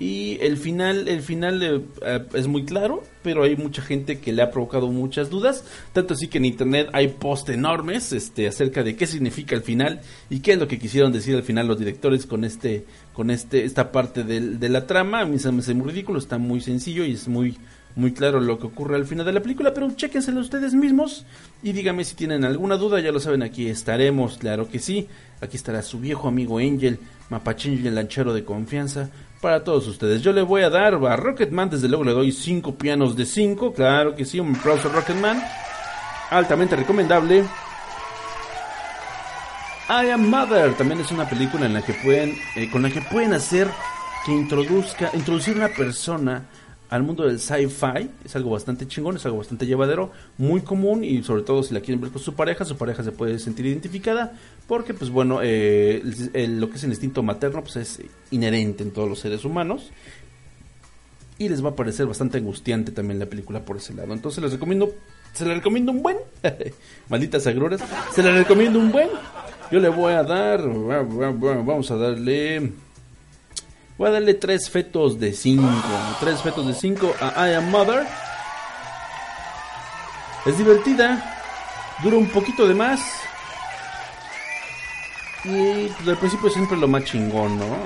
Y el final, el final eh, eh, es muy claro, pero hay mucha gente que le ha provocado muchas dudas. Tanto así que en internet hay post enormes este, acerca de qué significa el final y qué es lo que quisieron decir al final los directores con este, con este, esta parte del- de, la trama. A mí se me hace muy ridículo, está muy sencillo y es muy, muy claro lo que ocurre al final de la película, pero chéquenselo ustedes mismos y díganme si tienen alguna duda, ya lo saben, aquí estaremos, claro que sí. Aquí estará su viejo amigo Angel, Mapachín y el lanchero de confianza para todos ustedes. Yo le voy a dar a Rocketman, desde luego le doy 5 pianos de 5, claro que sí, un aplauso a Rocketman. Altamente recomendable. I Am Mother también es una película en la que pueden, eh, con la que pueden hacer que introduzca, introducir una persona al mundo del sci-fi. Es algo bastante chingón, es algo bastante llevadero, muy común y sobre todo si la quieren ver con su pareja, su pareja se puede sentir identificada porque pues bueno, eh, lo que es el instinto materno pues es inherente en todos los seres humanos. Y les va a parecer bastante angustiante también la película por ese lado. Entonces les recomiendo se la recomiendo un buen. Malditas agruras. Se la recomiendo un buen. Yo le voy a dar. Vamos a darle. Voy a darle tres fetos de 5. Tres fetos de 5 a I Am Mother. Es divertida. Dura un poquito de más. Y pues, al principio siempre lo más chingón, ¿no?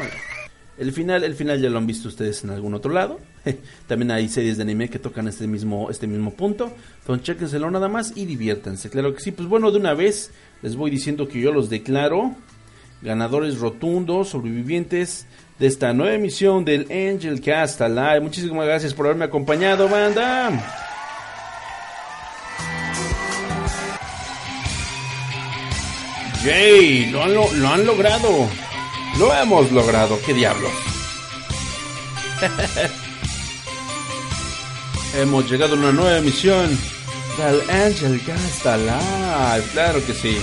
El final, el final ya lo han visto ustedes en algún otro lado. También hay series de anime que tocan este mismo, este mismo punto. Entonces chéquenselo nada más y diviértanse. Claro que sí. Pues bueno, de una vez les voy diciendo que yo los declaro ganadores rotundos, sobrevivientes de esta nueva emisión del Angel Cast Live. Muchísimas gracias por haberme acompañado, banda. Yay, lo han, lo, han logrado. Lo hemos logrado, qué diablos. hemos llegado a una nueva emisión del Angel Cast Live. Claro que sí.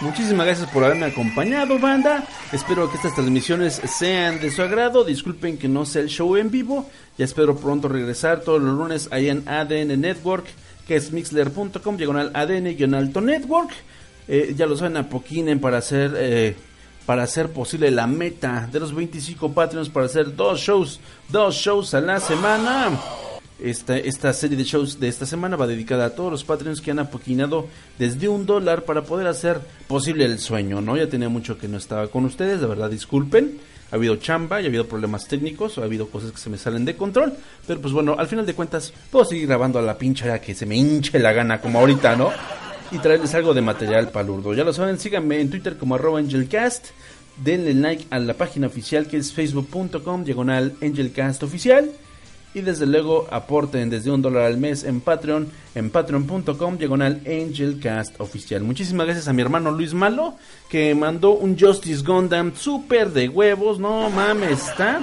Muchísimas gracias por haberme acompañado, banda. Espero que estas transmisiones sean de su agrado. Disculpen que no sea el show en vivo. Ya espero pronto regresar todos los lunes ahí en ADN Network, que es mixler.com, diagonal ADN-alto network. Eh, ya lo saben, apoquinen para hacer, eh, para hacer posible la meta de los 25 Patreons para hacer dos shows, dos shows a la semana. Esta, esta serie de shows de esta semana va dedicada a todos los Patreons que han apoquinado desde un dólar para poder hacer posible el sueño, ¿no? Ya tenía mucho que no estaba con ustedes, de verdad disculpen. Ha habido chamba, y ha habido problemas técnicos, ha habido cosas que se me salen de control, pero pues bueno, al final de cuentas puedo seguir grabando a la pincha que se me hinche la gana como ahorita, ¿no? Y traerles algo de material palurdo. Ya lo saben, síganme en Twitter como angelcast, denle like a la página oficial que es facebook.com diagonal angelcast oficial y desde luego aporten desde un dólar al mes en Patreon, en patreon.com, diagonal Angelcast oficial. Muchísimas gracias a mi hermano Luis Malo, que mandó un Justice Gundam súper de huevos, no mames, está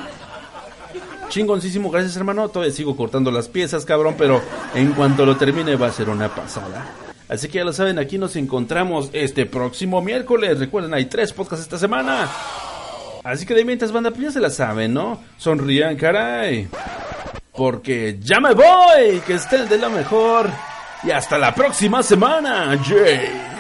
chingoncísimo, gracias hermano, todavía sigo cortando las piezas, cabrón, pero en cuanto lo termine va a ser una pasada. Así que ya lo saben, aquí nos encontramos este próximo miércoles. Recuerden, hay tres podcasts esta semana. Así que de mientras banda, pues ya se la saben, ¿no? Sonrían, caray porque ya me voy, que estén de lo mejor y hasta la próxima semana, Jay.